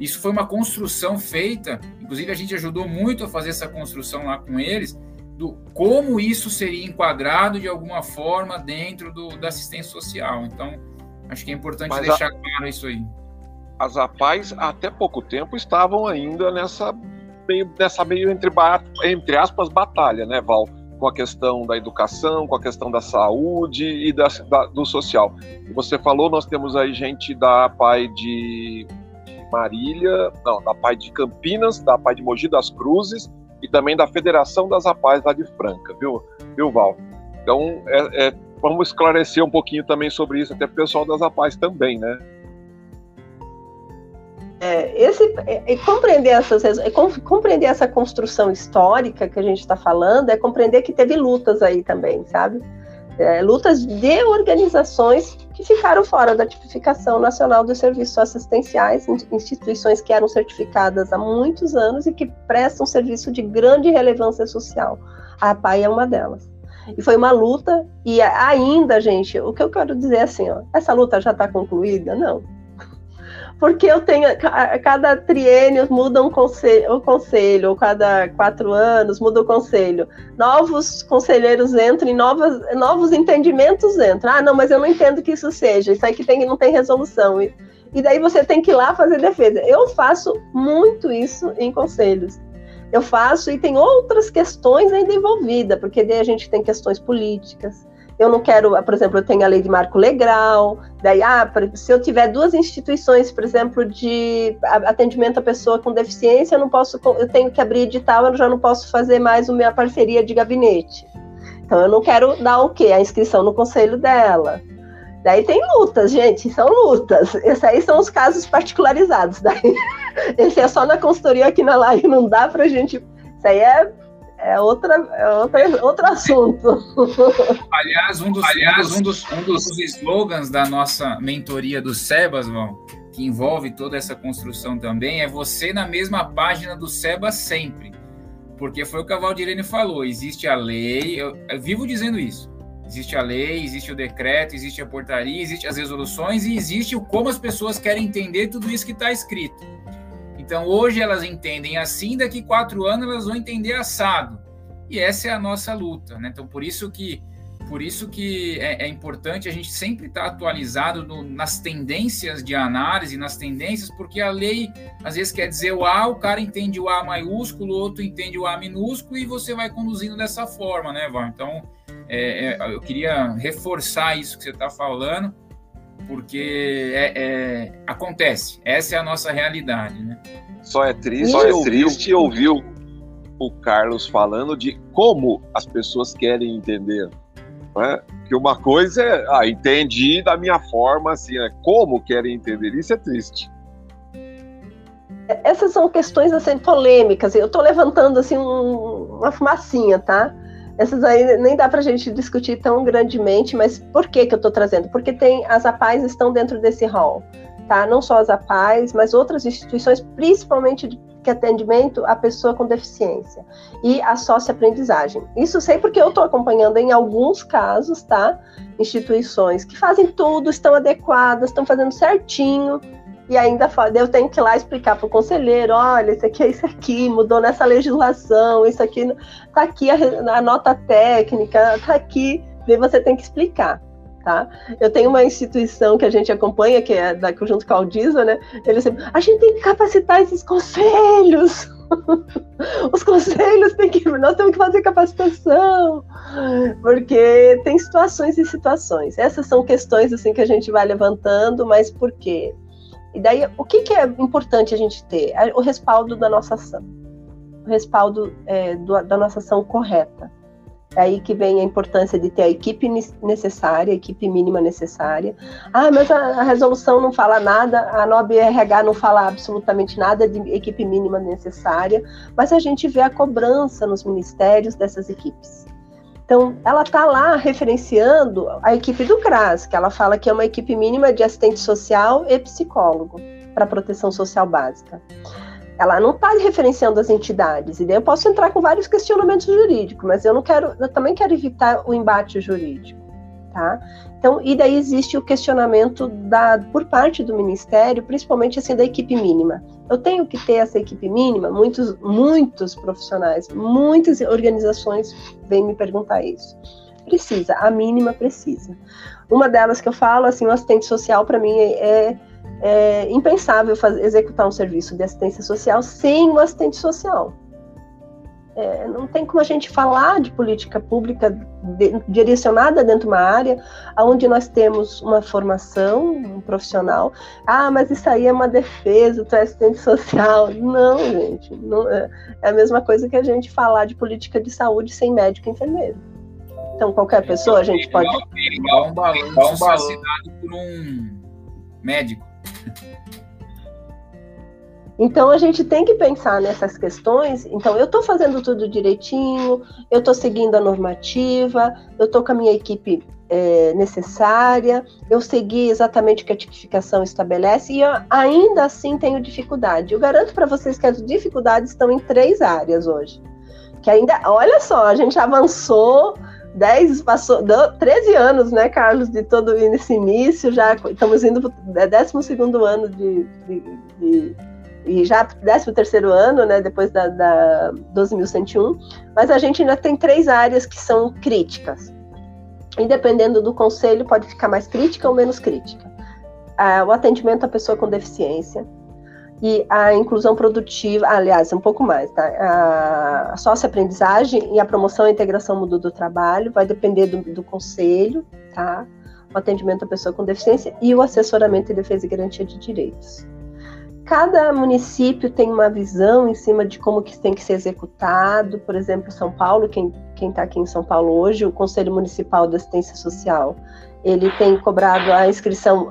Isso foi uma construção feita, inclusive a gente ajudou muito a fazer essa construção lá com eles, do como isso seria enquadrado de alguma forma dentro do, da assistência social. Então, acho que é importante Mas deixar a, claro isso aí. As APAES, até pouco tempo, estavam ainda nessa meio, nessa meio entre, entre aspas, batalha, né, Val? Com a questão da educação, com a questão da saúde e da, da do social. Você falou, nós temos aí gente da APAI de Marília, não, da APAI de Campinas, da APAI de Mogi das Cruzes, e também da Federação das Rapazes lá de Franca, viu, viu Val? Então, é, é, vamos esclarecer um pouquinho também sobre isso, até o pessoal das Rapazes também, né? É, esse, é, é compreender, essas, é, compreender essa construção histórica que a gente está falando é compreender que teve lutas aí também, sabe? É, lutas de organizações que ficaram fora da tipificação nacional dos serviços assistenciais, instituições que eram certificadas há muitos anos e que prestam serviço de grande relevância social. A APAI é uma delas. E foi uma luta, e ainda, gente, o que eu quero dizer é assim, ó, essa luta já está concluída? Não porque eu tenho a cada triênio muda um conselho, o conselho, ou cada quatro anos muda o conselho. Novos conselheiros entram e novas, novos entendimentos entram. Ah, não, mas eu não entendo que isso seja. Isso aí que tem, não tem resolução. E, e daí você tem que ir lá fazer defesa. Eu faço muito isso em conselhos. Eu faço e tem outras questões ainda envolvidas, porque daí a gente tem questões políticas, eu não quero, por exemplo, eu tenho a lei de marco legal, daí, ah, se eu tiver duas instituições, por exemplo, de atendimento à pessoa com deficiência, eu não posso, eu tenho que abrir edital, eu já não posso fazer mais a minha parceria de gabinete. Então, eu não quero dar o quê? A inscrição no conselho dela. Daí tem lutas, gente, são lutas. Esses aí são os casos particularizados. *laughs* Daí, esse é só na consultoria aqui na live, não dá pra gente. Isso aí é é, outra, é outra, outro assunto. Aliás, um dos, aliás, um dos, um dos slogans da nossa mentoria do Sebas, Vão, que envolve toda essa construção também, é você na mesma página do Sebas sempre. Porque foi o que a Valdirene falou: existe a lei, eu, eu vivo dizendo isso. Existe a lei, existe o decreto, existe a portaria, existe as resoluções e existe o como as pessoas querem entender tudo isso que está escrito. Então, hoje elas entendem assim, daqui quatro anos elas vão entender assado. E essa é a nossa luta, né? Então, por isso que por isso que é, é importante a gente sempre estar tá atualizado no, nas tendências de análise, nas tendências, porque a lei às vezes quer dizer o A, o cara entende o A maiúsculo, o outro entende o A minúsculo e você vai conduzindo dessa forma, né, Val? Então, é, é, eu queria reforçar isso que você está falando, porque é, é, acontece, essa é a nossa realidade, né? Só é triste, só é triste ouvir o Carlos falando de como as pessoas querem entender né? Que uma coisa é, ah, entendi da minha forma, assim, é, como querem entender isso é triste. Essas são questões assim polêmicas. Eu estou levantando assim um, uma fumacinha, tá? Essas aí nem dá para a gente discutir tão grandemente, mas por que que eu estou trazendo? Porque tem as APAES estão dentro desse hall, tá? Não só as APAES, mas outras instituições, principalmente de que atendimento à pessoa com deficiência e a sócio-aprendizagem. Isso sei porque eu estou acompanhando em alguns casos, tá? Instituições que fazem tudo, estão adequadas, estão fazendo certinho, e ainda eu tenho que ir lá explicar para o conselheiro, olha, isso aqui é isso aqui, mudou nessa legislação, isso aqui está aqui a, a, nota técnica, está aqui, e você tem que explicar. Tá? Eu tenho uma instituição que a gente acompanha, que é da, junto com a Aldisa, né? Ele sempre, a gente tem que capacitar esses conselhos. *laughs* Os conselhos têm que, nós temos que fazer capacitação, porque tem situações e situações. Essas são questões assim que a gente vai levantando, mas por quê? E daí, o que, que é importante a gente ter? O respaldo da nossa ação, o respaldo é, do, da nossa ação correta. É aí que vem a importância de ter a equipe necessária, a equipe mínima necessária. Ah, mas a, a resolução não fala nada, a NOB-RH não fala absolutamente nada de equipe mínima necessária, mas a gente vê a cobrança nos ministérios dessas equipes. Então, ela está lá referenciando a equipe do CRAS, que ela fala que é uma equipe mínima de assistente social e psicólogo para proteção social básica ela não está referenciando as entidades. E daí eu posso entrar com vários questionamentos jurídicos, mas eu não quero, eu também quero evitar o embate jurídico, tá? Então, e daí existe o questionamento da, por parte do Ministério, principalmente assim da equipe mínima. Eu tenho que ter essa equipe mínima. Muitos, muitos profissionais, muitas organizações vêm me perguntar isso. Precisa, a mínima precisa. Uma delas que eu falo, assim, o assistente social para mim é é impensável fazer, executar um serviço de assistência social sem um assistente social. É, não tem como a gente falar de política pública de, direcionada dentro de uma área onde nós temos uma formação um profissional. Ah, mas isso aí é uma defesa, tu é assistente social. Não, gente. Não, é, é a mesma coisa que a gente falar de política de saúde sem médico e enfermeiro. Então, qualquer pessoa, a gente pode. Igual um balanço assinado por um médico. Então a gente tem que pensar nessas questões. Então eu estou fazendo tudo direitinho, eu estou seguindo a normativa, eu estou com a minha equipe é, necessária, eu segui exatamente o que a tipificação estabelece e eu ainda assim tenho dificuldade. Eu garanto para vocês que as dificuldades estão em três áreas hoje. Que ainda, olha só, a gente avançou 10, passou 13 anos, né, Carlos, de todo esse início, já estamos indo para o 12 ano de, de, de, e já 13 terceiro ano, né, depois da, da 12.101, mas a gente ainda tem três áreas que são críticas. E dependendo do conselho, pode ficar mais crítica ou menos crítica. Ah, o atendimento à pessoa com deficiência, e a inclusão produtiva, aliás, um pouco mais, tá? A sócio-aprendizagem e a promoção e integração mundo do trabalho vai depender do, do conselho, tá? O atendimento à pessoa com deficiência e o assessoramento e defesa e garantia de direitos. Cada município tem uma visão em cima de como que tem que ser executado. Por exemplo, São Paulo, quem está aqui em São Paulo hoje, o Conselho Municipal de Assistência Social, ele tem cobrado a inscrição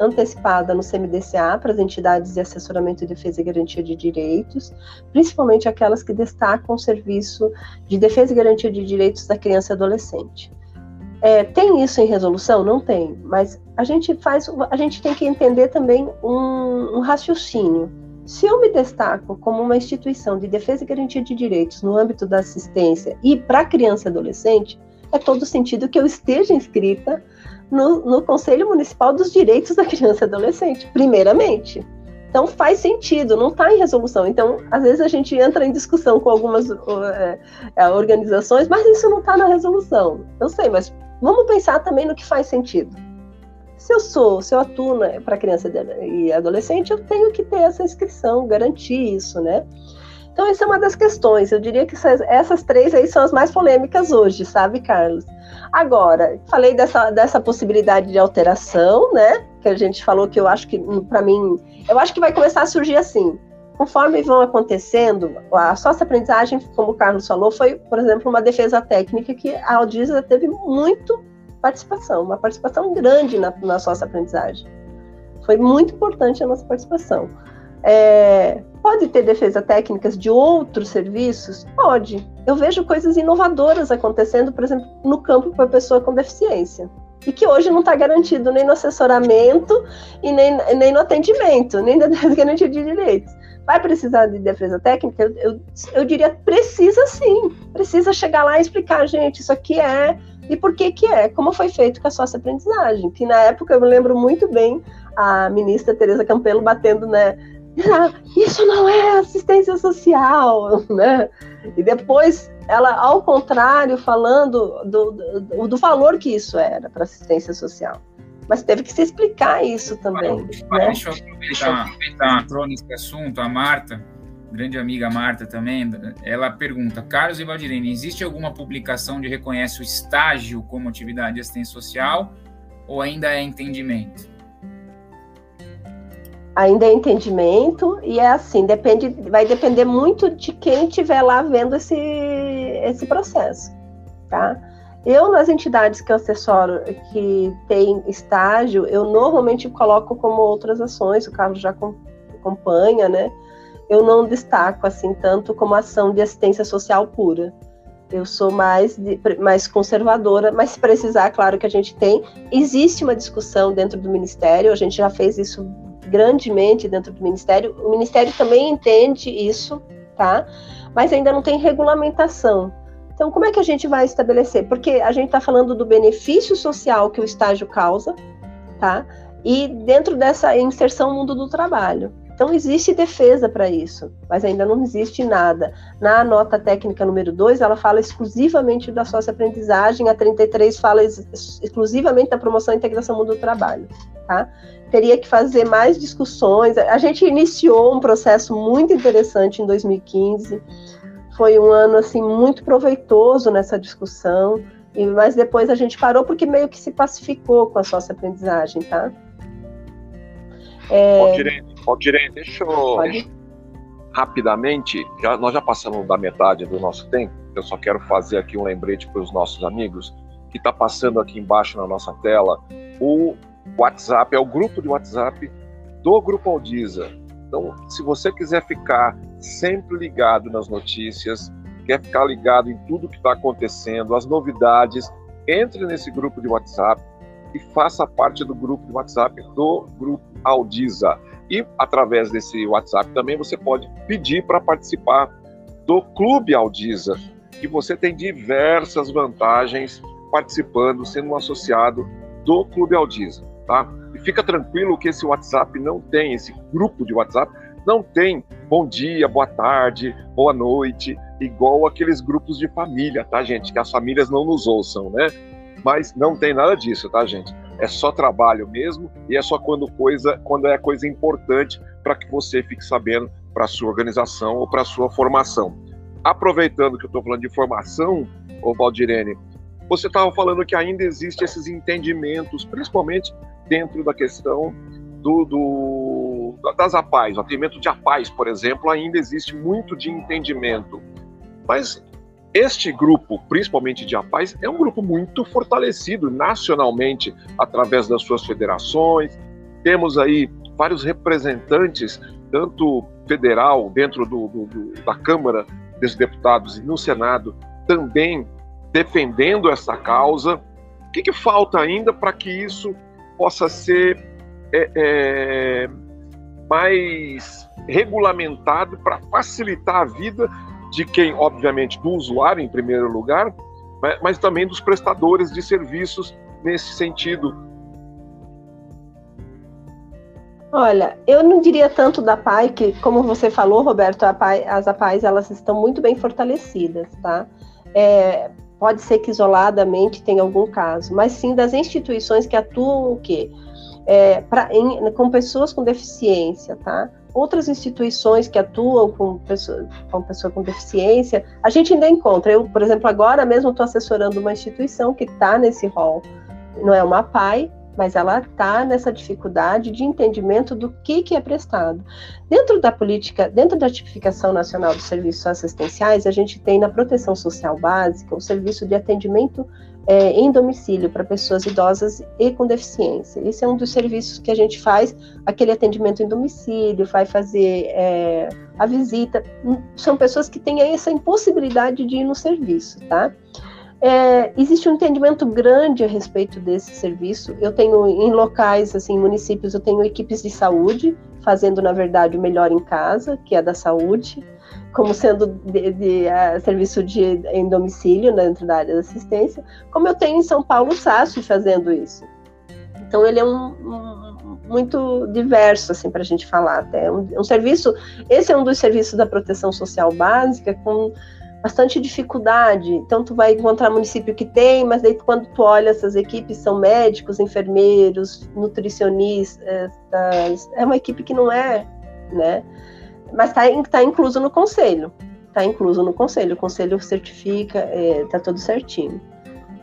antecipada no CMDCA para as entidades de assessoramento, defesa e garantia de direitos, principalmente aquelas que destacam o serviço de defesa e garantia de direitos da criança e adolescente. É, tem isso em resolução? Não tem, mas a gente faz, a gente tem que entender também um, um raciocínio. Se eu me destaco como uma instituição de defesa e garantia de direitos no âmbito da assistência e para criança e adolescente, é todo sentido que eu esteja inscrita no, no Conselho Municipal dos Direitos da Criança e Adolescente, primeiramente. Então faz sentido, não está em resolução. Então, às vezes a gente entra em discussão com algumas é, é, organizações, mas isso não está na resolução. Eu sei, mas vamos pensar também no que faz sentido. Se eu sou, se eu atuo né, para criança e adolescente, eu tenho que ter essa inscrição, garantir isso, né? Então, essa é uma das questões. Eu diria que essas, essas três aí são as mais polêmicas hoje, sabe, Carlos? Agora, falei dessa, dessa possibilidade de alteração, né? Que a gente falou que eu acho que, hum, para mim, eu acho que vai começar a surgir assim. Conforme vão acontecendo, a sócio-aprendizagem, como o Carlos falou, foi, por exemplo, uma defesa técnica que a Aldisa teve muito participação, uma participação grande na, na sócio-aprendizagem. Foi muito importante a nossa participação. É, pode ter defesa técnicas de outros serviços? Pode. Eu vejo coisas inovadoras acontecendo, por exemplo, no campo para pessoa com deficiência. E que hoje não está garantido nem no assessoramento e nem, nem no atendimento, nem da *laughs* garantia de direitos. Vai precisar de defesa técnica? Eu, eu, eu diria precisa sim. Precisa chegar lá e explicar, gente, isso aqui é e por que que é, como foi feito com a sócia aprendizagem, que na época eu me lembro muito bem a ministra Tereza Campelo batendo, né, isso não é assistência social, *laughs* né? E depois ela, ao contrário, falando do, do, do valor que isso era para assistência social. Mas teve que se explicar isso também. né? Deixa eu aproveitar, entrou nesse assunto, a Marta, grande amiga Marta também, ela pergunta, Carlos e Valdirene, existe alguma publicação que reconhece o estágio como atividade de assistência social ou ainda é entendimento? Ainda é entendimento e é assim, depende, vai depender muito de quem estiver lá vendo esse, esse processo, tá? Eu, nas entidades que eu assessoro, que tem estágio, eu normalmente coloco como outras ações, o Carlos já acompanha, né? Eu não destaco, assim, tanto como ação de assistência social pura. Eu sou mais, mais conservadora, mas se precisar, claro que a gente tem. Existe uma discussão dentro do Ministério, a gente já fez isso grandemente dentro do Ministério. O Ministério também entende isso, tá? Mas ainda não tem regulamentação. Então, como é que a gente vai estabelecer? Porque a gente está falando do benefício social que o estágio causa, tá? E dentro dessa inserção no mundo do trabalho. Então, existe defesa para isso, mas ainda não existe nada. Na nota técnica número 2, ela fala exclusivamente da sócio-aprendizagem, a 33 fala ex exclusivamente da promoção e integração no mundo do trabalho. Tá? Teria que fazer mais discussões. A gente iniciou um processo muito interessante em 2015. Foi um ano assim muito proveitoso nessa discussão, mas depois a gente parou porque meio que se pacificou com a sócio-aprendizagem, tá? É... Valdirene, deixa eu rapidamente, já, nós já passamos da metade do nosso tempo, eu só quero fazer aqui um lembrete para os nossos amigos, que está passando aqui embaixo na nossa tela, o WhatsApp, é o grupo de WhatsApp do Grupo Aldiza. Então, se você quiser ficar sempre ligado nas notícias, quer ficar ligado em tudo que está acontecendo, as novidades, entre nesse grupo de WhatsApp e faça parte do grupo de WhatsApp do Grupo Aldiza. E através desse WhatsApp também você pode pedir para participar do Clube Aldiza, que você tem diversas vantagens participando, sendo um associado do Clube Aldiza, tá? E fica tranquilo que esse WhatsApp não tem, esse grupo de WhatsApp não tem bom dia, boa tarde, boa noite, igual aqueles grupos de família, tá, gente? Que as famílias não nos ouçam, né? Mas não tem nada disso, tá, gente? é só trabalho mesmo e é só quando coisa quando é coisa importante para que você fique sabendo para sua organização ou para sua formação. Aproveitando que eu estou falando de formação, ô Valdirene, você estava falando que ainda existe esses entendimentos, principalmente dentro da questão do, do das APAES, o atendimento de APAES, por exemplo, ainda existe muito de entendimento. Mas este grupo, principalmente de APAES, é um grupo muito fortalecido nacionalmente através das suas federações. Temos aí vários representantes, tanto federal, dentro do, do, do, da Câmara dos Deputados e no Senado, também defendendo essa causa. O que, que falta ainda para que isso possa ser é, é, mais regulamentado para facilitar a vida de quem, obviamente, do usuário em primeiro lugar, né, mas também dos prestadores de serviços nesse sentido. Olha, eu não diria tanto da PAI, que, como você falou, Roberto, PAI, as APAIs elas estão muito bem fortalecidas, tá? É, pode ser que isoladamente tenha algum caso, mas sim das instituições que atuam o quê? É, pra, em, com pessoas com deficiência, tá? Outras instituições que atuam com pessoa, com pessoa com deficiência, a gente ainda encontra. Eu, por exemplo, agora mesmo estou assessorando uma instituição que está nesse rol. Não é uma PAI, mas ela está nessa dificuldade de entendimento do que, que é prestado. Dentro da política, dentro da tipificação nacional dos serviços assistenciais, a gente tem na proteção social básica o serviço de atendimento é, em domicílio para pessoas idosas e com deficiência. Esse é um dos serviços que a gente faz, aquele atendimento em domicílio, vai fazer é, a visita. São pessoas que têm essa impossibilidade de ir no serviço, tá? É, existe um entendimento grande a respeito desse serviço. Eu tenho em locais, assim, municípios, eu tenho equipes de saúde fazendo, na verdade, o melhor em casa, que é da saúde, como sendo de, de uh, serviço de, em domicílio né, dentro da área da assistência, como eu tenho em São Paulo o SASF fazendo isso. Então ele é um, um muito diverso assim para a gente falar até um, um serviço. Esse é um dos serviços da proteção social básica com bastante dificuldade. Então, tu vai encontrar município que tem, mas quando tu olha essas equipes, são médicos, enfermeiros, nutricionistas, é uma equipe que não é, né? Mas está tá incluso no conselho. Está incluso no conselho. O conselho certifica, está é, tudo certinho.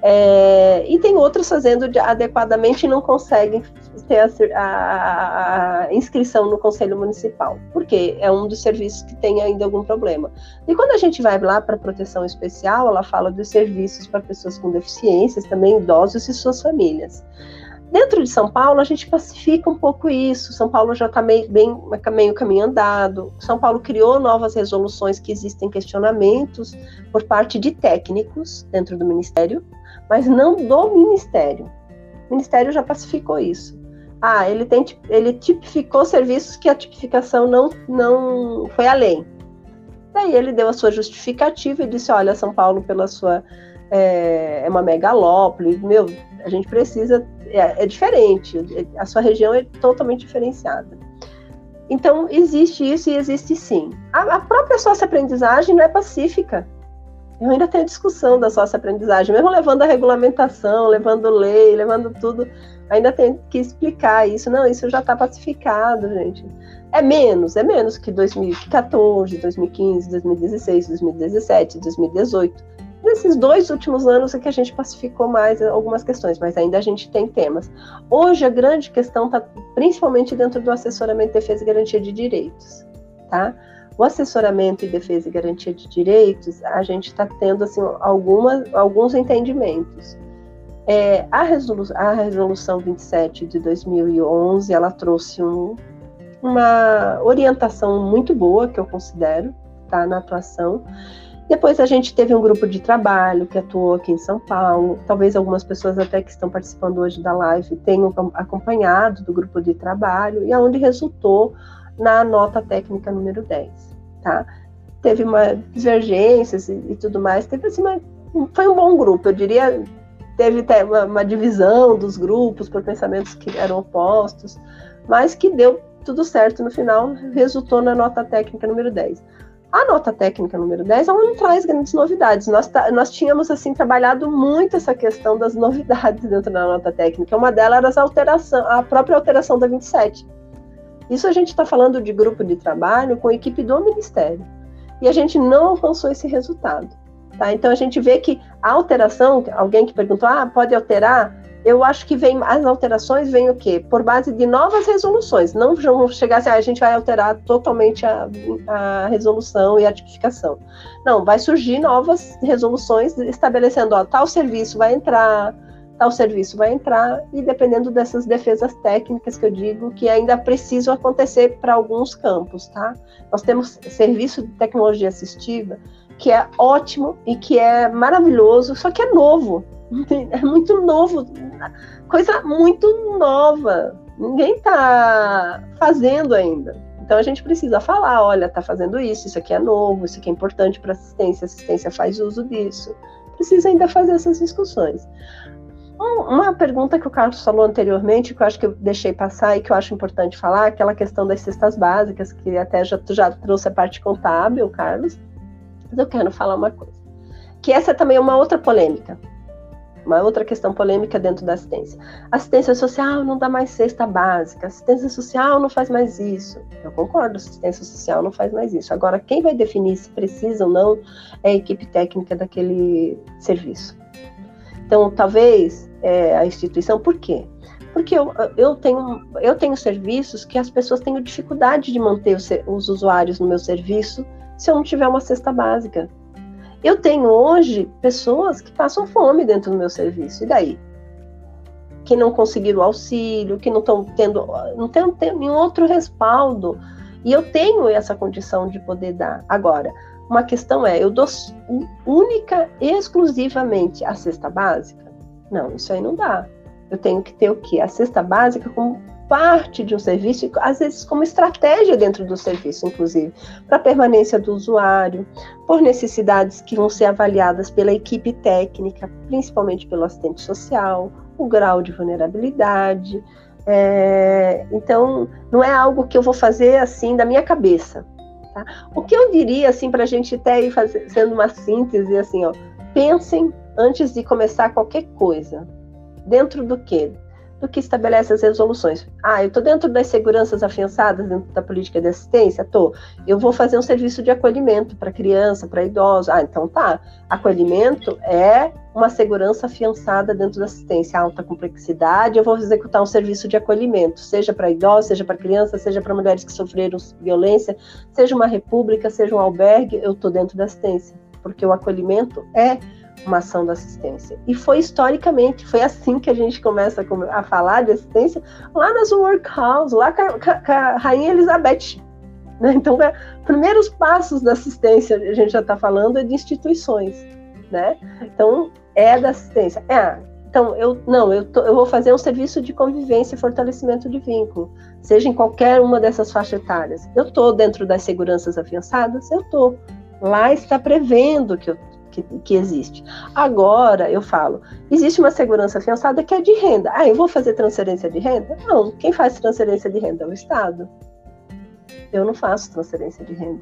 É, e tem outros fazendo adequadamente e não conseguem ter a, a, a, inscrição no Conselho Municipal, porque é um dos serviços que tem ainda algum problema. E quando a gente vai lá para a proteção especial, ela fala dos serviços para pessoas com deficiências, também idosos e suas famílias. Dentro de São Paulo, a gente pacifica um pouco isso. São Paulo já está meio, bem, meio caminho andado. São Paulo criou novas resoluções que existem questionamentos por parte de técnicos dentro do Ministério, mas não do Ministério. O Ministério já pacificou isso. Ah, ele, tem, ele tipificou serviços que a tipificação não, não foi além. Daí ele deu a sua justificativa e disse: olha, São Paulo, pela sua. É, é uma megalópole, meu, a gente precisa é, é diferente, a sua região é totalmente diferenciada. Então, existe isso e existe sim. A, a própria sócia-aprendizagem não é pacífica. Eu ainda tenho discussão da sócia-aprendizagem, mesmo levando a regulamentação, levando lei, levando tudo, ainda tem que explicar isso. Não, isso já está pacificado, gente. É menos, é menos que 2014, 2015, 2016, 2017, 2018. Nesses dois últimos anos é que a gente pacificou mais algumas questões, mas ainda a gente tem temas. Hoje a grande questão está principalmente dentro do assessoramento, defesa e garantia de direitos, tá? O assessoramento e defesa e garantia de direitos, a gente está tendo assim alguns entendimentos. É, a, resolu a resolução 27 de 2011, ela trouxe um, uma orientação muito boa que eu considero, tá, na atuação depois a gente teve um grupo de trabalho que atuou aqui em São Paulo. Talvez algumas pessoas até que estão participando hoje da live tenham acompanhado do grupo de trabalho e aonde resultou na nota técnica número 10, tá? Teve uma divergências e, e tudo mais. Teve assim, uma, foi um bom grupo, eu diria. Teve uma, uma divisão dos grupos por pensamentos que eram opostos, mas que deu tudo certo no final, resultou na nota técnica número 10. A nota técnica número 10, ela não traz grandes novidades. Nós, nós tínhamos, assim, trabalhado muito essa questão das *laughs* novidades dentro da nota técnica. Uma delas era a, alteração, a própria alteração da 27. Isso a gente está falando de grupo de trabalho com equipe do Ministério. E a gente não alcançou esse resultado. Tá? Então a gente vê que a alteração, alguém que perguntou, ah, pode alterar? eu acho que vem as alterações vêm o quê? Por base de novas resoluções. Não vamos chegar assim, ah, a gente vai alterar totalmente a, a resolução e a tipificação. Não, vai surgir novas resoluções estabelecendo, ó, tal serviço vai entrar, tal serviço vai entrar, e dependendo dessas defesas técnicas que eu digo, que ainda precisam acontecer para alguns campos, tá? Nós temos serviço de tecnologia assistiva, que é ótimo e que é maravilhoso, só que é novo *laughs* é muito novo, coisa muito nova. Ninguém está fazendo ainda. Então a gente precisa falar, olha, está fazendo isso, isso aqui é novo, isso aqui é importante para assistência, assistência faz uso disso. Precisa ainda fazer essas discussões. Uma pergunta que o Carlos falou anteriormente, que eu acho que eu deixei passar e que eu acho importante falar, aquela questão das cestas básicas, que até já, já trouxe a parte contábil, Carlos. Mas eu quero falar uma coisa. Que essa também é uma outra polêmica. Uma outra questão polêmica dentro da assistência. Assistência social não dá mais cesta básica, assistência social não faz mais isso. Eu concordo, assistência social não faz mais isso. Agora, quem vai definir se precisa ou não é a equipe técnica daquele serviço. Então, talvez é, a instituição, por quê? Porque eu, eu, tenho, eu tenho serviços que as pessoas têm dificuldade de manter os, os usuários no meu serviço se eu não tiver uma cesta básica. Eu tenho hoje pessoas que passam fome dentro do meu serviço. E daí? Que não conseguiram auxílio, que não estão tendo, não tem, nenhum outro respaldo. E eu tenho essa condição de poder dar. Agora, uma questão é, eu dou única exclusivamente a cesta básica? Não, isso aí não dá. Eu tenho que ter o quê? A cesta básica como parte de um serviço, às vezes como estratégia dentro do serviço, inclusive, para a permanência do usuário, por necessidades que vão ser avaliadas pela equipe técnica, principalmente pelo assistente social, o grau de vulnerabilidade. É, então, não é algo que eu vou fazer assim da minha cabeça. Tá? O que eu diria, assim, para a gente até ir fazendo uma síntese, assim, ó, pensem antes de começar qualquer coisa. Dentro do quê? Do que estabelece as resoluções. Ah, eu estou dentro das seguranças afiançadas dentro da política de assistência? Estou. Eu vou fazer um serviço de acolhimento para criança, para idosos. Ah, então tá. Acolhimento é uma segurança afiançada dentro da assistência, alta complexidade. Eu vou executar um serviço de acolhimento, seja para idosos, seja para crianças, seja para mulheres que sofreram violência, seja uma república, seja um albergue, eu estou dentro da assistência, porque o acolhimento é uma ação da assistência. E foi historicamente, foi assim que a gente começa a falar de assistência lá nas workhouse, lá com a, com a Rainha Elizabeth. Né? Então, é, primeiros passos da assistência, a gente já está falando, é de instituições. Né? Então, é da assistência. É, então, eu não, eu, tô, eu vou fazer um serviço de convivência e fortalecimento de vínculo, seja em qualquer uma dessas faixas etárias. Eu estou dentro das seguranças afiançadas? Eu estou. Lá está prevendo que eu que, que, existe. Agora, eu falo, existe uma segurança afiançada que é de renda. Ah, eu vou fazer transferência de renda? Não, quem faz transferência de renda é o Estado. Eu não faço transferência de renda.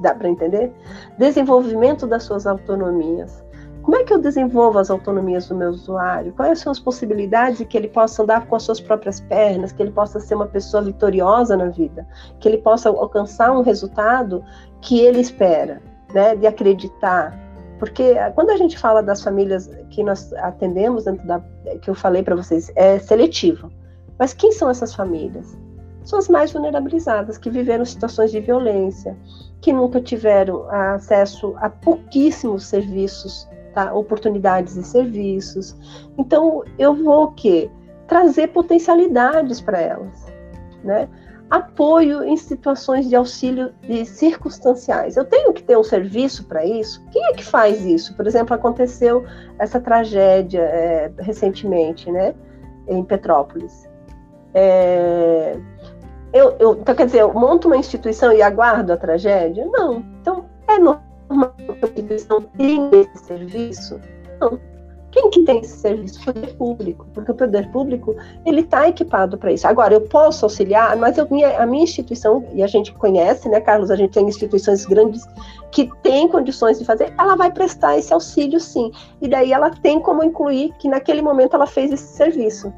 Dá para entender? Desenvolvimento das suas autonomias. Como é que eu desenvolvo as autonomias do meu usuário? Quais são as possibilidades de que ele possa andar com as suas próprias pernas, que ele possa ser uma pessoa vitoriosa na vida, que ele possa alcançar um resultado que ele espera, né, de acreditar, porque ah, quando a gente fala das famílias que nós atendemos dentro da que eu falei para vocês, é seletivo. Mas quem são essas famílias? São as mais vulnerabilizadas, que viveram situações de violência, que nunca tiveram acesso a pouquíssimos serviços, tá? oportunidades de serviços. Então, eu vou o quê? Trazer potencialidades para elas, né? Apoio em situações de auxílio de circunstanciais. Eu tenho que ter um serviço para isso? Quem é que faz isso? Por exemplo, aconteceu essa tragédia é, recentemente, né, em Petrópolis. É, eu, eu, então, quer dizer, eu monto uma instituição e aguardo a tragédia? Não. Então, é normal que a instituição tenha esse serviço? Não. Quem que tem esse serviço? O poder público, porque o poder público ele está equipado para isso. Agora, eu posso auxiliar, mas eu, minha, a minha instituição, e a gente conhece, né, Carlos, a gente tem instituições grandes que têm condições de fazer, ela vai prestar esse auxílio sim. E daí ela tem como incluir que naquele momento ela fez esse serviço,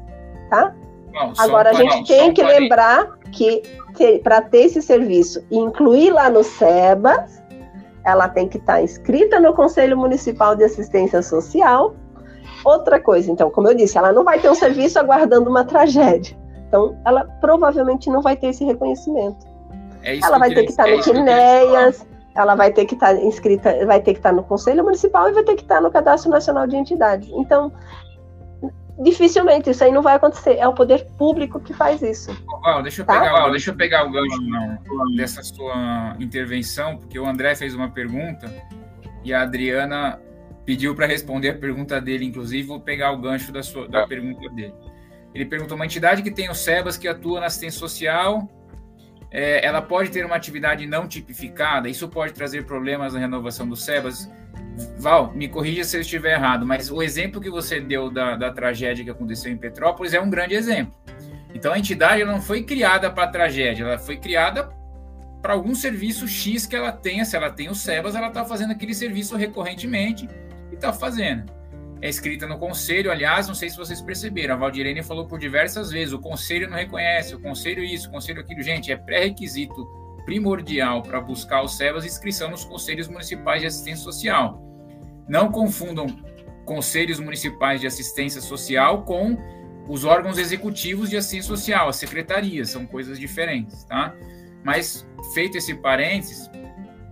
tá? Não, Agora, a gente não, tem que lembrar que para ter esse serviço e incluir lá no SEBAS, ela tem que estar tá inscrita no Conselho Municipal de Assistência Social Outra coisa, então, como eu disse, ela não vai ter um serviço aguardando uma tragédia. Então, ela provavelmente não vai ter esse reconhecimento. É ela vai ter que estar no Quinéias, ela vai ter que estar inscrita, vai ter que estar no Conselho Municipal e vai ter que estar no Cadastro Nacional de Entidades. Então, dificilmente isso aí não vai acontecer. É o poder público que faz isso. Val, deixa eu tá? pegar, Val, deixa eu pegar o gancho não, dessa sua intervenção, porque o André fez uma pergunta e a Adriana pediu para responder a pergunta dele, inclusive, vou pegar o gancho da, sua, da pergunta dele. Ele perguntou: uma entidade que tem o SEBAS, que atua na assistência social, é, ela pode ter uma atividade não tipificada? Isso pode trazer problemas na renovação do SEBAS? Val, me corrija se eu estiver errado, mas o exemplo que você deu da, da tragédia que aconteceu em Petrópolis é um grande exemplo. Então a entidade não foi criada para tragédia, ela foi criada para algum serviço X que ela tenha. Se ela tem o SEBAS, ela está fazendo aquele serviço recorrentemente está fazendo. É escrita no conselho, aliás, não sei se vocês perceberam, a Valdirene falou por diversas vezes: o conselho não reconhece, o conselho isso, o conselho aquilo. Gente, é pré-requisito primordial para buscar o SEBAS inscrição nos conselhos municipais de assistência social. Não confundam conselhos municipais de assistência social com os órgãos executivos de assistência social, as secretarias, são coisas diferentes, tá? Mas, feito esse parênteses,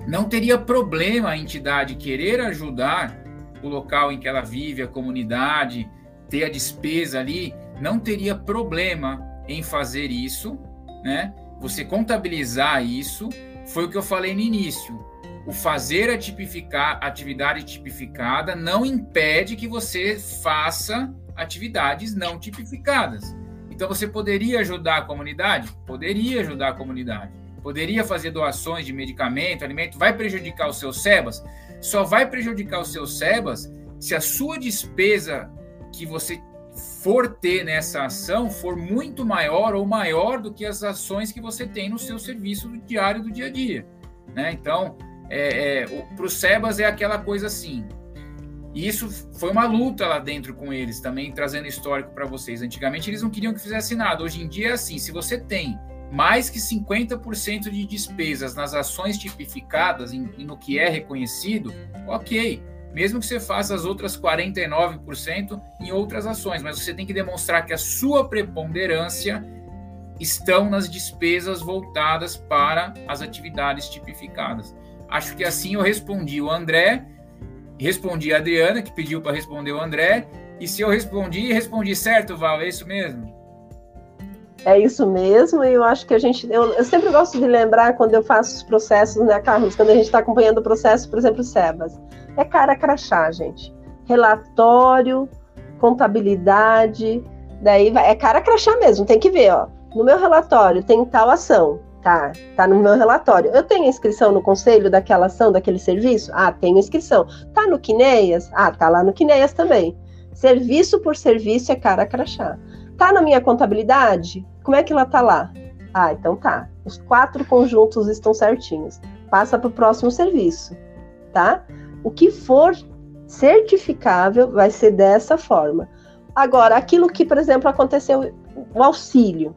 não teria problema a entidade querer ajudar o local em que ela vive, a comunidade, ter a despesa ali, não teria problema em fazer isso, né? Você contabilizar isso, foi o que eu falei no início. O fazer a tipificar, atividade tipificada não impede que você faça atividades não tipificadas. Então você poderia ajudar a comunidade? Poderia ajudar a comunidade. Poderia fazer doações de medicamento, alimento, vai prejudicar os seus SEBAS? Só vai prejudicar os seus SEBAS se a sua despesa que você for ter nessa ação for muito maior ou maior do que as ações que você tem no seu serviço diário do dia a dia. Né? Então, é, é, para os SEBAS é aquela coisa assim, e isso foi uma luta lá dentro com eles, também trazendo histórico para vocês. Antigamente eles não queriam que fizesse nada. Hoje em dia é assim: se você tem mais que 50% de despesas nas ações tipificadas e no que é reconhecido, ok. Mesmo que você faça as outras 49% em outras ações, mas você tem que demonstrar que a sua preponderância estão nas despesas voltadas para as atividades tipificadas. Acho que assim eu respondi o André respondi a Adriana, que pediu para responder o André. E se eu respondi, respondi certo, Val, é isso mesmo? É isso mesmo, e eu acho que a gente. Eu, eu, sempre gosto de lembrar quando eu faço os processos, né, Carlos? Quando a gente está acompanhando o processo, por exemplo, SEBAS. É cara crachá, gente. Relatório, contabilidade, daí vai, é cara crachá mesmo, tem que ver, ó. No meu relatório tem tal ação. Tá, tá no meu relatório. Eu tenho inscrição no conselho daquela ação, daquele serviço? Ah, tenho inscrição. Tá no Quineias? Ah, tá lá no Quineias também. Serviço por serviço é cara crachá. Tá na minha contabilidade? Como é que ela tá lá? Ah, então tá. Os quatro conjuntos estão certinhos. Passa para o próximo serviço, tá? O que for certificável vai ser dessa forma. Agora, aquilo que, por exemplo, aconteceu, o auxílio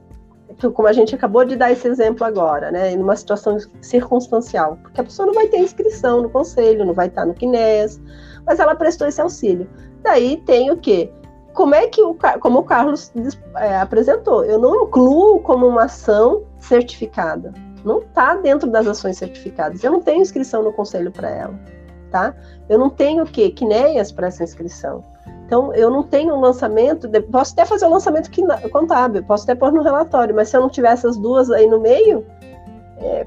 como a gente acabou de dar esse exemplo agora, né, em uma situação circunstancial, porque a pessoa não vai ter inscrição no conselho, não vai estar no Quinés, mas ela prestou esse auxílio. Daí tem o quê? Como é que o, como o Carlos é, apresentou, eu não incluo como uma ação certificada. Não está dentro das ações certificadas. Eu não tenho inscrição no conselho para ela, tá? Eu não tenho o quê? Quineias para essa inscrição. Então, eu não tenho um lançamento, posso até fazer um lançamento contábil, posso até pôr no relatório, mas se eu não tiver essas duas aí no meio, é,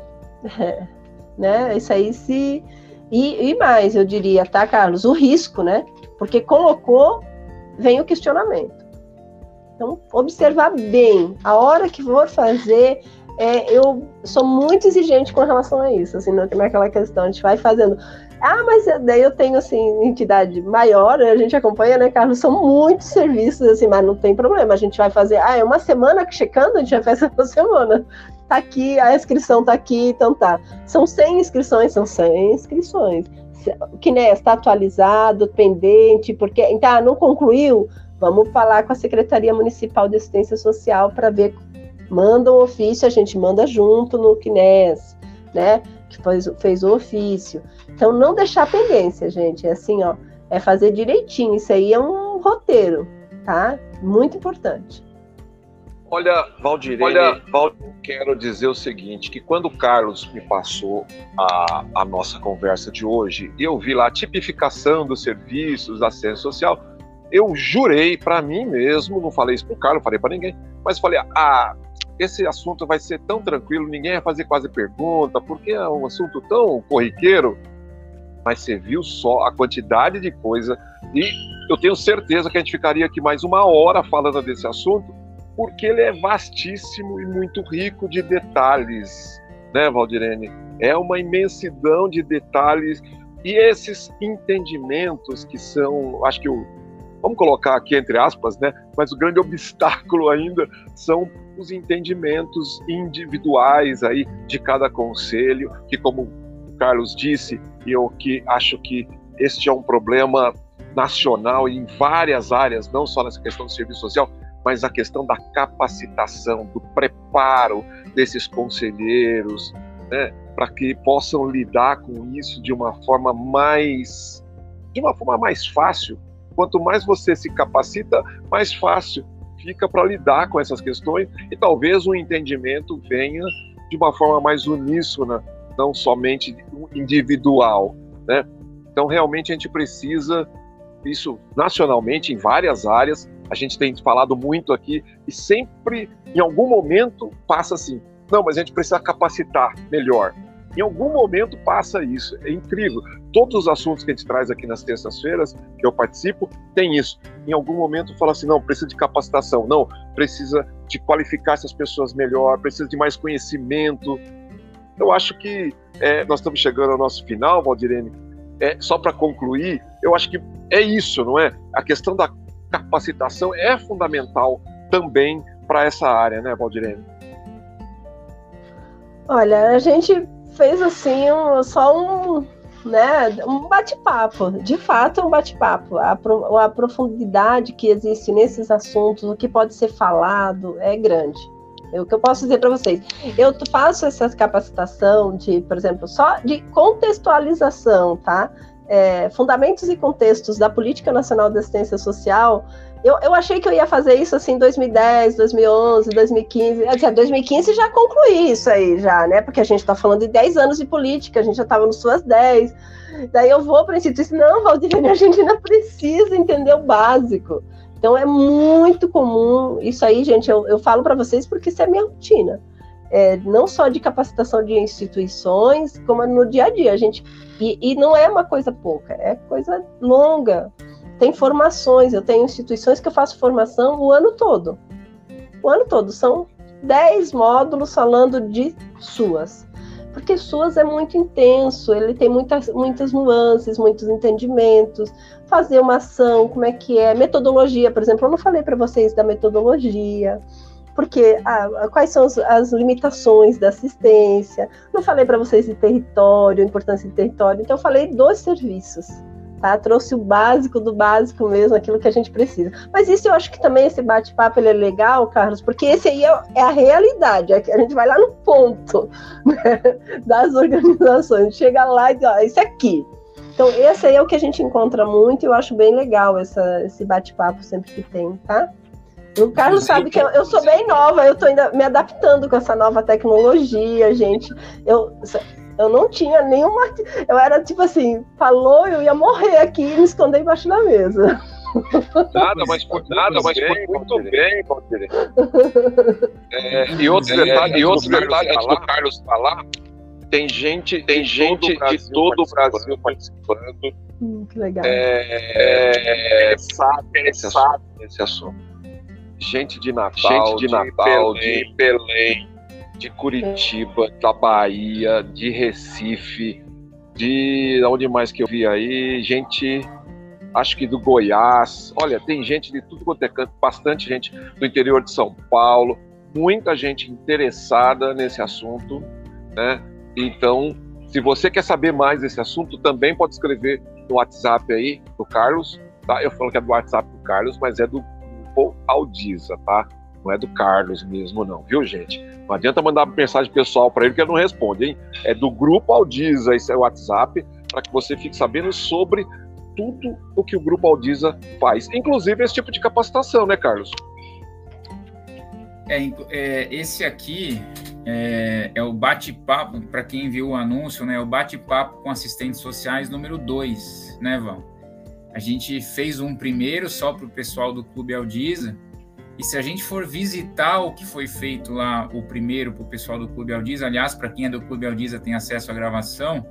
é, *laughs* né, isso aí se... E, e, mais, eu diria, tá, Carlos? O risco, né? Porque colocou, vem o questionamento. Então, observar bem, a hora que for fazer, é, eu sou muito exigente com relação a isso, assim, não é aquela questão, a gente vai fazendo ah, mas daí eu tenho, assim, entidade maior, a gente acompanha, né, Carlos? São muitos serviços, assim, mas não tem problema. A gente vai fazer, ah, é uma semana checando, a gente vai fazer *laughs* uma semana. Tá aqui, a inscrição tá aqui, então tá. São 100 inscrições, são 100 inscrições. Que, né, está atualizado, pendente, porque, então, não concluiu? Vamos falar com a Secretaria Municipal de Assistência Social para ver. Manda um ofício, a gente manda junto no CNES, né? Que fez, fez o ofício. Então, não deixar pendência, gente. É assim, ó. É fazer direitinho. Isso aí é um roteiro, tá? Muito importante. Olha, Valdirene, Olha, Val, quero dizer o seguinte, que quando o Carlos me passou a, a nossa conversa de hoje, eu vi lá a tipificação dos serviços da ciência social, eu jurei para mim mesmo, não falei isso pro Carlos, não falei para ninguém, mas falei, ah, esse assunto vai ser tão tranquilo, ninguém vai fazer quase pergunta, porque é um assunto tão corriqueiro, mas você viu só a quantidade de coisa e eu tenho certeza que a gente ficaria aqui mais uma hora falando desse assunto, porque ele é vastíssimo e muito rico de detalhes, né, Valdirene? É uma imensidão de detalhes e esses entendimentos que são, acho que o, vamos colocar aqui entre aspas, né? Mas o grande *laughs* obstáculo ainda são os entendimentos individuais aí de cada conselho, que como o Carlos disse, e eu que acho que este é um problema nacional em várias áreas, não só nessa questão do serviço social, mas a questão da capacitação, do preparo desses conselheiros, né, para que possam lidar com isso de uma forma mais de uma forma mais fácil. Quanto mais você se capacita, mais fácil fica para lidar com essas questões e talvez o um entendimento venha de uma forma mais uníssona, não somente individual, né? Então realmente a gente precisa isso nacionalmente em várias áreas a gente tem falado muito aqui e sempre, em algum momento, passa assim: não, mas a gente precisa capacitar melhor. Em algum momento passa isso. É incrível. Todos os assuntos que a gente traz aqui nas terças-feiras, que eu participo, tem isso. Em algum momento fala assim: não, precisa de capacitação, não, precisa de qualificar essas pessoas melhor, precisa de mais conhecimento. Eu acho que é, nós estamos chegando ao nosso final, Valdirene. É, só para concluir, eu acho que é isso, não é? A questão da capacitação é fundamental também para essa área, né, Valdirene? Olha, a gente fez assim um, só um, né, um bate-papo, de fato um bate-papo. A, a profundidade que existe nesses assuntos, o que pode ser falado, é grande. É o que eu posso dizer para vocês. Eu faço essa capacitação de, por exemplo, só de contextualização, tá? É, fundamentos e contextos da política nacional de assistência social, eu, eu achei que eu ia fazer isso assim em 2010, 2011, 2015. Quer 2015 já concluí isso aí, já, né? Porque a gente está falando de 10 anos de política, a gente já estava nos suas 10. Daí eu vou para o Instituto e disse, não, Valdirene, a gente ainda precisa entender o básico. Então é muito comum isso aí, gente. Eu, eu falo para vocês porque isso é minha rotina é, não só de capacitação de instituições, como no dia a dia. A gente, e, e não é uma coisa pouca, é coisa longa. Tem formações, eu tenho instituições que eu faço formação o ano todo. O ano todo, são 10 módulos falando de suas. Porque suas é muito intenso, ele tem muitas, muitas nuances, muitos entendimentos, fazer uma ação, como é que é, metodologia, por exemplo, eu não falei para vocês da metodologia, porque ah, quais são as, as, limitações da assistência. Não falei para vocês de território, importância de território, então eu falei dos serviços. Tá? Trouxe o básico do básico mesmo, aquilo que a gente precisa. Mas isso eu acho que também esse bate-papo é legal, Carlos, porque esse aí é, é a realidade, é a gente vai lá no ponto né, *laughs* das organizações, chega lá e diz, ó, isso aqui. Então, esse aí é o que a gente encontra muito e eu acho bem legal essa, esse bate-papo sempre que tem, tá? O Carlos sabe que eu, eu, sou bem nova, eu estou ainda me adaptando com essa nova tecnologia, gente. Eu, eu não tinha nenhuma. Eu era tipo assim, falou, eu ia morrer aqui e me esconder embaixo da mesa. Nada, mas foi nada, mas foi muito bem, Valdir. *laughs* É, e outros é, detalhes, e outros detalhes antes do Carlos falar, tem gente, tem gente de todo o Brasil participando. Hum, que legal. É, é, sabe, sabe esse assunto gente de Natal, gente de, Natal, de Belém, de, Belém, de Curitiba, da Bahia, de Recife, de onde mais que eu vi aí, gente, acho que do Goiás. Olha, tem gente de tudo quanto é canto, bastante gente do interior de São Paulo, muita gente interessada nesse assunto, né? Então, se você quer saber mais desse assunto, também pode escrever no WhatsApp aí do Carlos, tá? Eu falo que é do WhatsApp do Carlos, mas é do Aldiza, tá? Não é do Carlos mesmo, não, viu, gente? Não adianta mandar mensagem pessoal para ele que ele não responde, hein? É do Grupo Aldiza, esse é o WhatsApp, para que você fique sabendo sobre tudo o que o Grupo Aldiza faz, inclusive esse tipo de capacitação, né, Carlos? É, é esse aqui é, é o bate-papo, para quem viu o anúncio, né? O bate-papo com assistentes sociais número 2, né, Val? A gente fez um primeiro só para o pessoal do Clube Aldiza. E se a gente for visitar o que foi feito lá, o primeiro para o pessoal do Clube Aldiza, aliás, para quem é do Clube Aldiza tem acesso à gravação,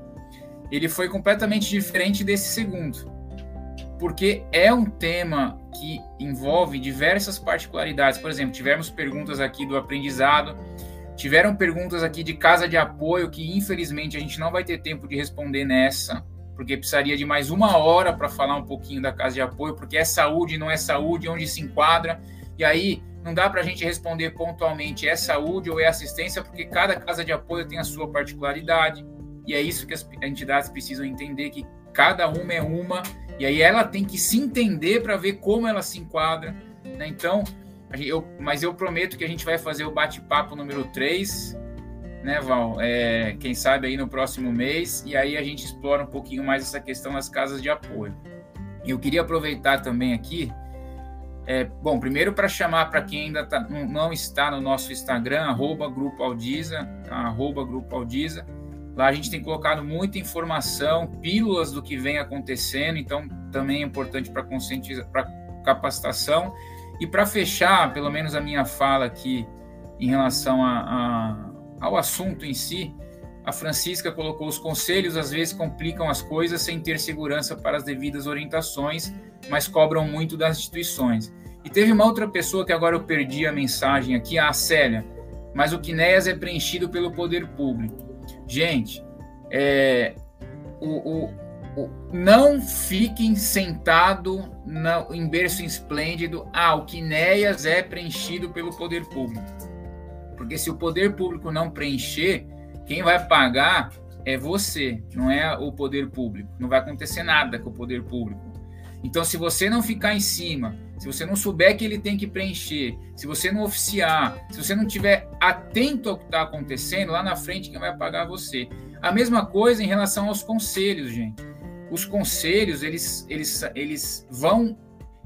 ele foi completamente diferente desse segundo. Porque é um tema que envolve diversas particularidades. Por exemplo, tivemos perguntas aqui do aprendizado, tiveram perguntas aqui de casa de apoio que infelizmente a gente não vai ter tempo de responder nessa porque precisaria de mais uma hora para falar um pouquinho da casa de apoio, porque é saúde, não é saúde, onde se enquadra. E aí não dá para a gente responder pontualmente é saúde ou é assistência, porque cada casa de apoio tem a sua particularidade. E é isso que as entidades precisam entender, que cada uma é uma, e aí ela tem que se entender para ver como ela se enquadra. Né? Então, eu, mas eu prometo que a gente vai fazer o bate-papo número 3, né, Val? É, quem sabe aí no próximo mês, e aí a gente explora um pouquinho mais essa questão das casas de apoio. Eu queria aproveitar também aqui, é, bom, primeiro para chamar para quem ainda tá, não está no nosso Instagram, arroba Grupo Aldiza, tá? Grupo Aldiza. Lá a gente tem colocado muita informação, pílulas do que vem acontecendo, então também é importante para conscientizar, para capacitação. E para fechar, pelo menos a minha fala aqui em relação a, a, ao assunto em si, a Francisca colocou os conselhos às vezes complicam as coisas sem ter segurança para as devidas orientações, mas cobram muito das instituições. E teve uma outra pessoa que agora eu perdi a mensagem aqui, a Célia, mas o Quinéas é preenchido pelo poder público. Gente, é, o, o não fiquem sentado em berço esplêndido. Ah, o Quinéias é preenchido pelo poder público. Porque se o poder público não preencher, quem vai pagar é você, não é o poder público. Não vai acontecer nada com o poder público. Então, se você não ficar em cima, se você não souber que ele tem que preencher, se você não oficiar, se você não tiver atento ao que está acontecendo, lá na frente quem vai pagar é você. A mesma coisa em relação aos conselhos, gente os conselhos, eles, eles, eles vão.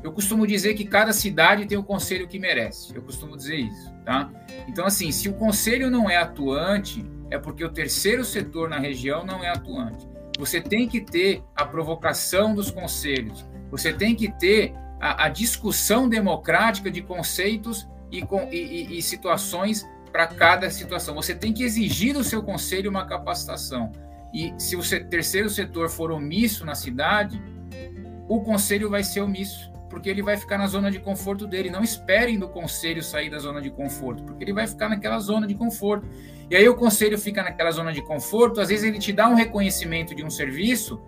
Eu costumo dizer que cada cidade tem o conselho que merece. Eu costumo dizer isso, tá? Então, assim, se o conselho não é atuante, é porque o terceiro setor na região não é atuante. Você tem que ter a provocação dos conselhos, você tem que ter a, a discussão democrática de conceitos e, e, e situações para cada situação. Você tem que exigir do seu conselho uma capacitação. E se o terceiro setor for omisso na cidade, o conselho vai ser omisso, porque ele vai ficar na zona de conforto dele. Não esperem do conselho sair da zona de conforto, porque ele vai ficar naquela zona de conforto. E aí o conselho fica naquela zona de conforto, às vezes ele te dá um reconhecimento de um serviço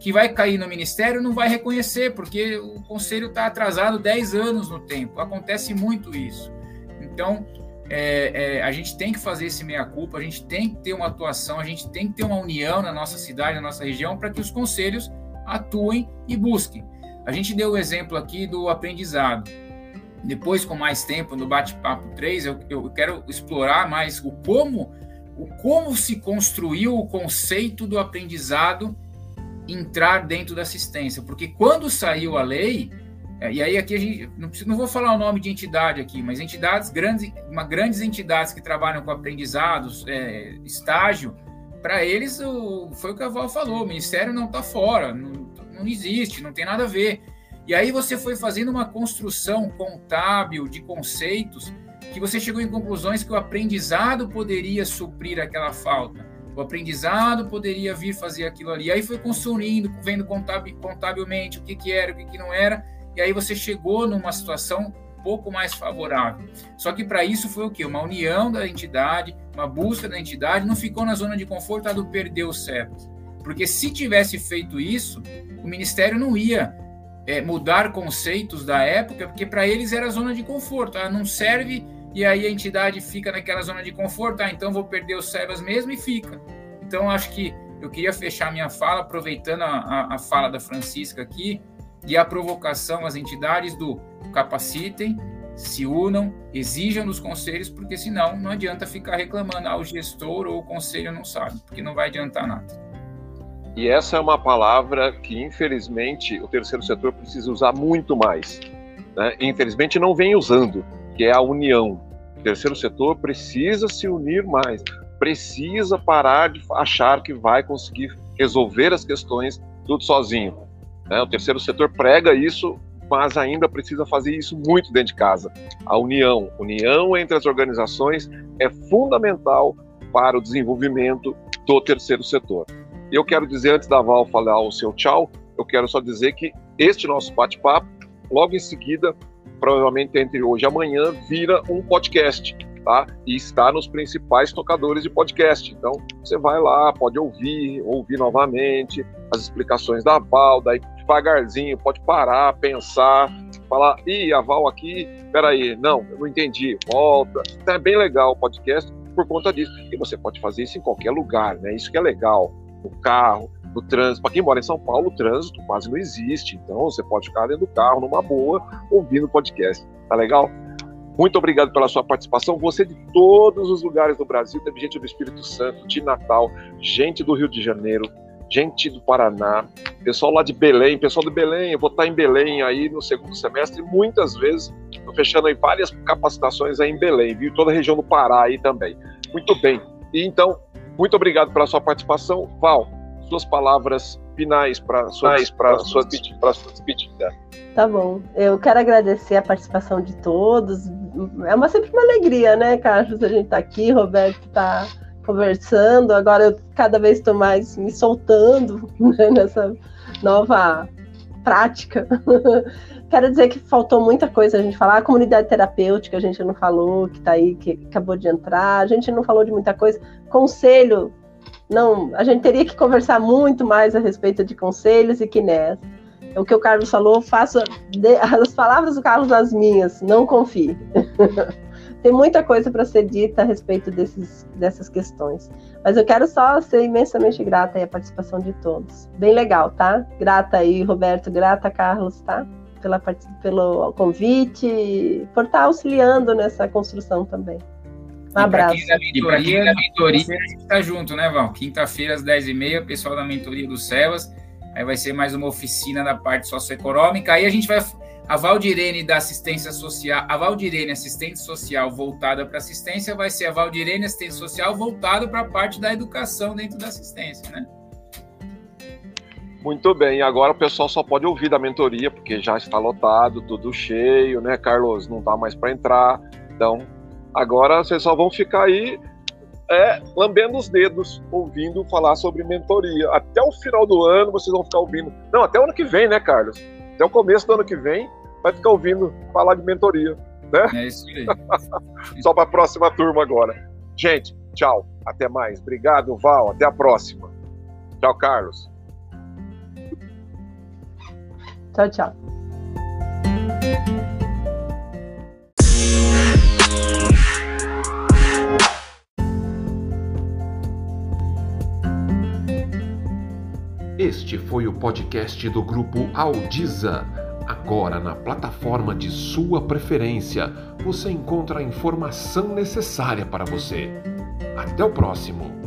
que vai cair no ministério não vai reconhecer, porque o conselho está atrasado 10 anos no tempo. Acontece muito isso. Então, é, é, a gente tem que fazer esse meia-culpa, a gente tem que ter uma atuação, a gente tem que ter uma união na nossa cidade, na nossa região, para que os conselhos atuem e busquem. A gente deu o exemplo aqui do aprendizado. Depois, com mais tempo, no bate-papo 3, eu, eu quero explorar mais o como, o como se construiu o conceito do aprendizado entrar dentro da assistência. Porque quando saiu a lei, é, e aí aqui a gente não, não, vou falar o nome de entidade aqui, mas entidades grandes, uma, grandes entidades que trabalham com aprendizados, é, estágio, para eles o, foi o que a Val falou, o ministério não está fora, não, não existe, não tem nada a ver. E aí você foi fazendo uma construção contábil de conceitos que você chegou em conclusões que o aprendizado poderia suprir aquela falta. O aprendizado poderia vir fazer aquilo ali. E aí foi construindo, vendo contabilmente o que, que era, o que, que não era e aí você chegou numa situação um pouco mais favorável. Só que para isso foi o quê? Uma união da entidade, uma busca da entidade, não ficou na zona de conforto a do perder o certo. Porque se tivesse feito isso, o ministério não ia é, mudar conceitos da época, porque para eles era zona de conforto. Ah, não serve e aí a entidade fica naquela zona de conforto. Ah, então vou perder os servas mesmo e fica. Então acho que eu queria fechar minha fala aproveitando a, a, a fala da Francisca aqui e a provocação às entidades do capacitem, se unam, exijam dos conselhos, porque senão não adianta ficar reclamando, ah, o gestor ou o conselho não sabe, porque não vai adiantar nada. E essa é uma palavra que, infelizmente, o terceiro setor precisa usar muito mais. Né? Infelizmente, não vem usando, que é a união. O terceiro setor precisa se unir mais, precisa parar de achar que vai conseguir resolver as questões tudo sozinho. Né? O terceiro setor prega isso, mas ainda precisa fazer isso muito dentro de casa. A união, união entre as organizações é fundamental para o desenvolvimento do terceiro setor. E eu quero dizer, antes da Val falar o seu tchau, eu quero só dizer que este nosso bate-papo, logo em seguida, provavelmente entre hoje e amanhã, vira um podcast. tá? E está nos principais tocadores de podcast. Então, você vai lá, pode ouvir, ouvir novamente as explicações da Val, daí devagarzinho, pode parar, pensar, falar, ih, a Val aqui, peraí, não, eu não entendi, volta. Então, é bem legal o podcast por conta disso. E você pode fazer isso em qualquer lugar, né? Isso que é legal. No carro, no trânsito. Para quem mora em São Paulo, o trânsito quase não existe. Então, você pode ficar dentro do carro, numa boa, ouvindo o podcast. Tá legal? Muito obrigado pela sua participação. Você de todos os lugares do Brasil, teve gente do Espírito Santo, de Natal, gente do Rio de Janeiro, gente do Paraná, pessoal lá de Belém, pessoal de Belém, eu vou estar em Belém aí no segundo semestre, muitas vezes, estou fechando aí várias capacitações aí em Belém, viu? Toda a região do Pará aí também. Muito bem. E então, muito obrigado pela sua participação. Val, suas palavras finais para sua, para sua, para sua despedida. Tá bom. Eu quero agradecer a participação de todos. É uma sempre uma alegria, né, Carlos? A gente tá aqui, Roberto está conversando. Agora eu cada vez estou mais me soltando *laughs* né, nessa nova prática. Quero dizer que faltou muita coisa a gente falar. A comunidade terapêutica a gente não falou, que está aí, que acabou de entrar. A gente não falou de muita coisa. Conselho não, a gente teria que conversar muito mais a respeito de conselhos e quinés. O que o Carlos falou, faça as palavras do Carlos as minhas, não confie. *laughs* Tem muita coisa para ser dita a respeito desses, dessas questões. Mas eu quero só ser imensamente grata à participação de todos. Bem legal, tá? Grata aí, Roberto, grata, Carlos, tá? Pela, pelo convite, por estar auxiliando nessa construção também. Um abraço. E para quem da mentoria, a gente está junto, né, Val? Quinta-feira, às 10h30, pessoal da mentoria do Cevas. Aí vai ser mais uma oficina da parte socioeconômica. Aí a gente vai. A Valdirene da assistência social, a Valdirene assistente social voltada para assistência, vai ser a Valdirene assistente social voltada para a parte da educação dentro da assistência, né? Muito bem, agora o pessoal só pode ouvir da mentoria, porque já está lotado, tudo cheio, né, Carlos? Não dá mais para entrar. Então, Agora vocês só vão ficar aí é, lambendo os dedos, ouvindo falar sobre mentoria. Até o final do ano vocês vão ficar ouvindo. Não, até o ano que vem, né, Carlos? Até o começo do ano que vem vai ficar ouvindo falar de mentoria. Né? É isso aí. *laughs* só para a próxima turma agora. Gente, tchau. Até mais. Obrigado, Val. Até a próxima. Tchau, Carlos. Tchau, tchau. Este foi o podcast do grupo Aldiza. Agora, na plataforma de sua preferência, você encontra a informação necessária para você. Até o próximo!